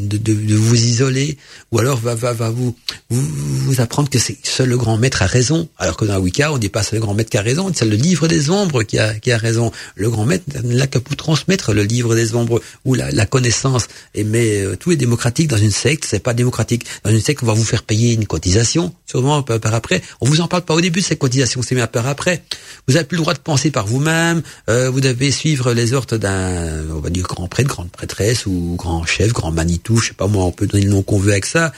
vous isoler, ou alors va, va, va vous, vous, apprendre que c'est seul le grand maître a raison, alors que dans la Wicca on dit pas c'est le grand maître qui a raison, c'est le livre des ombres qui a, raison. Le grand maître n'a qu'à pour transmettre le livre des ombres ou la, la connaissance. Et mais euh, tout est démocratique dans une secte, c'est pas démocratique. Dans une secte, on va vous faire payer une cotisation, sûrement par, après. On vous en parle pas au début, cette cotisation, c'est bien par après. Vous avez plus le droit de penser par vous-même. Euh, vous devez suivre les ordres d'un, on va dire, grand prêtre, grande prêtresse ou grand chef, grand manitou, je sais pas moi, on peut donner le nom qu'on veut avec ça.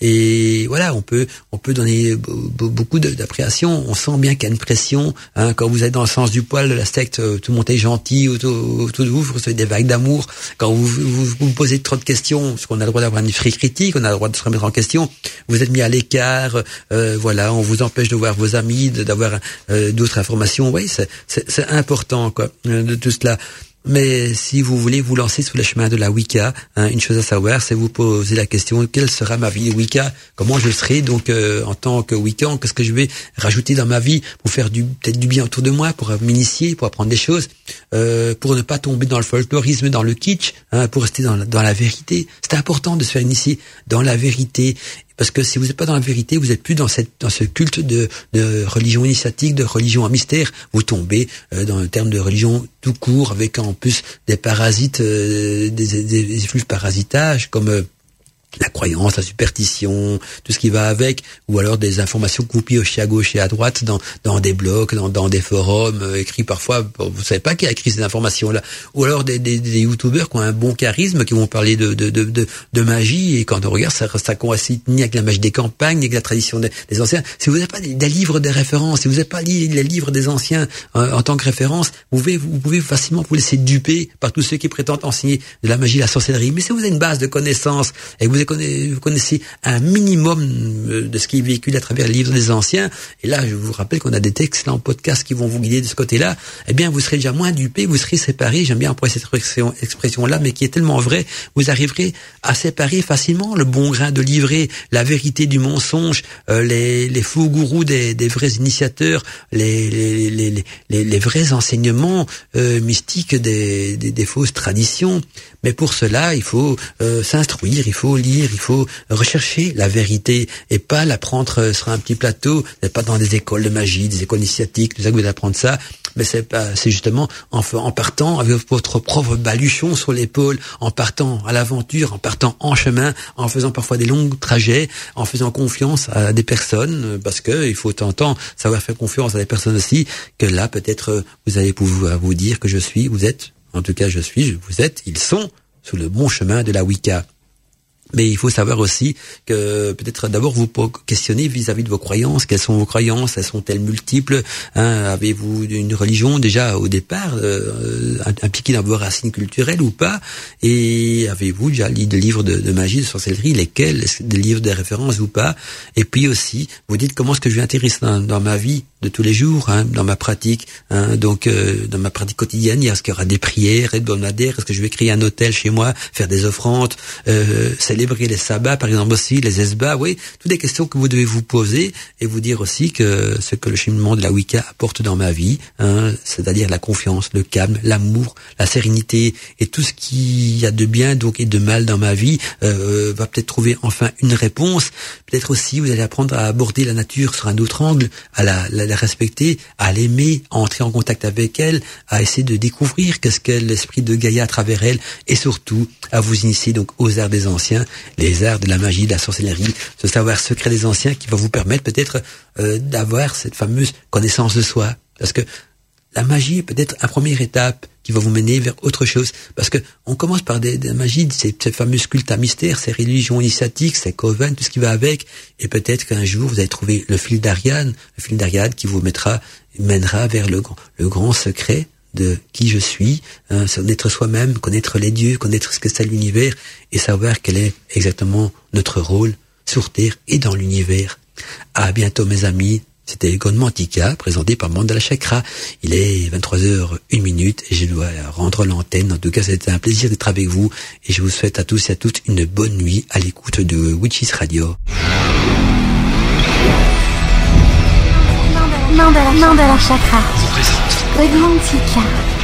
Et voilà, on peut on peut donner beaucoup d'appréhension. On sent bien qu'il y a une pression. Hein, quand vous êtes dans le sens du poil de la secte, euh, tout le monde est gentil autour, de vous, vous recevez des vagues d'amour. Quand vous, vous, posez trop de questions, parce qu'on a le droit d'avoir une esprit critique, on a le droit de se remettre en question, vous êtes mis à l'écart. Euh, voilà, on vous empêche de voir vos amis, d'avoir euh, d'autres informations. Oui, c'est important quoi, de tout cela. Mais si vous voulez vous lancer sous le chemin de la Wicca, hein, une chose à savoir, c'est vous poser la question quelle sera ma vie Wicca? Comment je serai? Donc euh, en tant que Wiccan Qu'est-ce que je vais rajouter dans ma vie pour faire du peut-être du bien autour de moi, pour m'initier, pour apprendre des choses, euh, pour ne pas tomber dans le folklorisme, dans le kitsch, hein, pour rester dans, dans la vérité. C'est important de se faire initier dans la vérité parce que si vous n'êtes pas dans la vérité, vous êtes plus dans cette dans ce culte de, de religion initiatique, de religion à mystère. Vous tombez euh, dans le terme de religion tout court, avec en plus des parasites, euh, des, des, des parasitages comme euh, la croyance, la superstition, tout ce qui va avec, ou alors des informations vous piochez à gauche et à droite dans, dans des blogs, dans, dans des forums euh, écrits parfois, vous savez pas qui a écrit ces informations-là, ou alors des, des, des youtubeurs qui ont un bon charisme, qui vont parler de, de, de, de, magie, et quand on regarde, ça, ça coïncide ni avec la magie des campagnes, ni avec la tradition des, anciens. Si vous n'avez pas des, livres de référence, si vous n'avez pas lu les livres des anciens euh, en tant que référence, vous pouvez, vous pouvez facilement vous laisser duper par tous ceux qui prétendent enseigner de la magie, la sorcellerie. Mais si vous avez une base de connaissances, et vous connaissez, un minimum euh, de ce qui est véhiculé à travers les livres des anciens, et là, je vous rappelle qu'on a des excellents podcasts qui vont vous guider de ce côté-là, eh bien, vous serez déjà moins dupé, vous serez séparé, j'aime bien employer cette expression-là, mais qui est tellement vraie, vous arriverez à séparer facilement le bon grain de livrer, la vérité du mensonge, euh, les, faux gourous des, vrais initiateurs, les, vrais enseignements euh, mystiques des, fausses traditions. Mais pour cela, il faut s'instruire, il faut lire, il faut rechercher la vérité et pas l'apprendre euh, sur un petit plateau, pas dans des écoles de magie, des écoles initiatiques, tout ça que vous apprendre ça. Mais c'est c'est justement en, en partant avec votre propre baluchon sur l'épaule, en partant à l'aventure, en partant en chemin, en faisant parfois des longs trajets, en faisant confiance à des personnes, parce que il faut autant savoir faire confiance à des personnes aussi, que là peut-être vous allez pouvoir vous dire que je suis, vous êtes en tout cas je suis, vous êtes, ils sont sous le bon chemin de la Wicca. Mais il faut savoir aussi que peut-être d'abord vous questionner vis-à-vis de vos croyances. Quelles sont vos croyances? Elles sont-elles multiples? Hein, Avez-vous une religion déjà au départ euh, impliquée dans vos racines culturelles ou pas? Et avez-vous déjà lu des livres de, magie, de sorcellerie? Lesquels? Des livres de référence ou pas? Et puis aussi, vous dites comment est-ce que je vais intéresser dans ma vie de tous les jours, hein, dans ma pratique. Hein, donc, euh, dans ma pratique quotidienne, est-ce qu'il y aura des prières hebdomadaires? Est-ce que je vais créer un hôtel chez moi, faire des offrandes, euh, célébrer les sabbats, par exemple aussi, les esbats Oui, toutes des questions que vous devez vous poser et vous dire aussi que ce que le cheminement de la Wicca apporte dans ma vie, hein, c'est-à-dire la confiance, le calme, l'amour, la sérénité et tout ce qui y a de bien donc et de mal dans ma vie, euh, va peut-être trouver enfin une réponse. Peut-être aussi vous allez apprendre à aborder la nature sur un autre angle, à la, la la respecter, à l'aimer, à entrer en contact avec elle, à essayer de découvrir qu'est-ce qu'est l'esprit de Gaïa à travers elle, et surtout à vous initier donc aux arts des anciens, les arts de la magie, de la sorcellerie, ce savoir secret des anciens qui va vous permettre peut-être euh, d'avoir cette fameuse connaissance de soi. Parce que la magie est peut-être une première étape qui va vous mener vers autre chose. Parce que on commence par des, des magies, ces, ces fameux cultes à mystère, ces religions initiatiques, ces coven, tout ce qui va avec. Et peut-être qu'un jour, vous allez trouver le fil d'Ariane, le fil d'Ariane qui vous mettra, mènera vers le, le grand secret de qui je suis, hein, connaître soi-même, connaître les dieux, connaître ce que c'est l'univers et savoir quel est exactement notre rôle sur Terre et dans l'univers. À bientôt mes amis, c'était Mantika, présenté par Mandala Chakra. Il est 23h01 minute et je dois rendre l'antenne. En tout cas, c'était un plaisir d'être avec vous et je vous souhaite à tous et à toutes une bonne nuit à l'écoute de Witches Radio. Mandala Chakra. Regarde, Tika.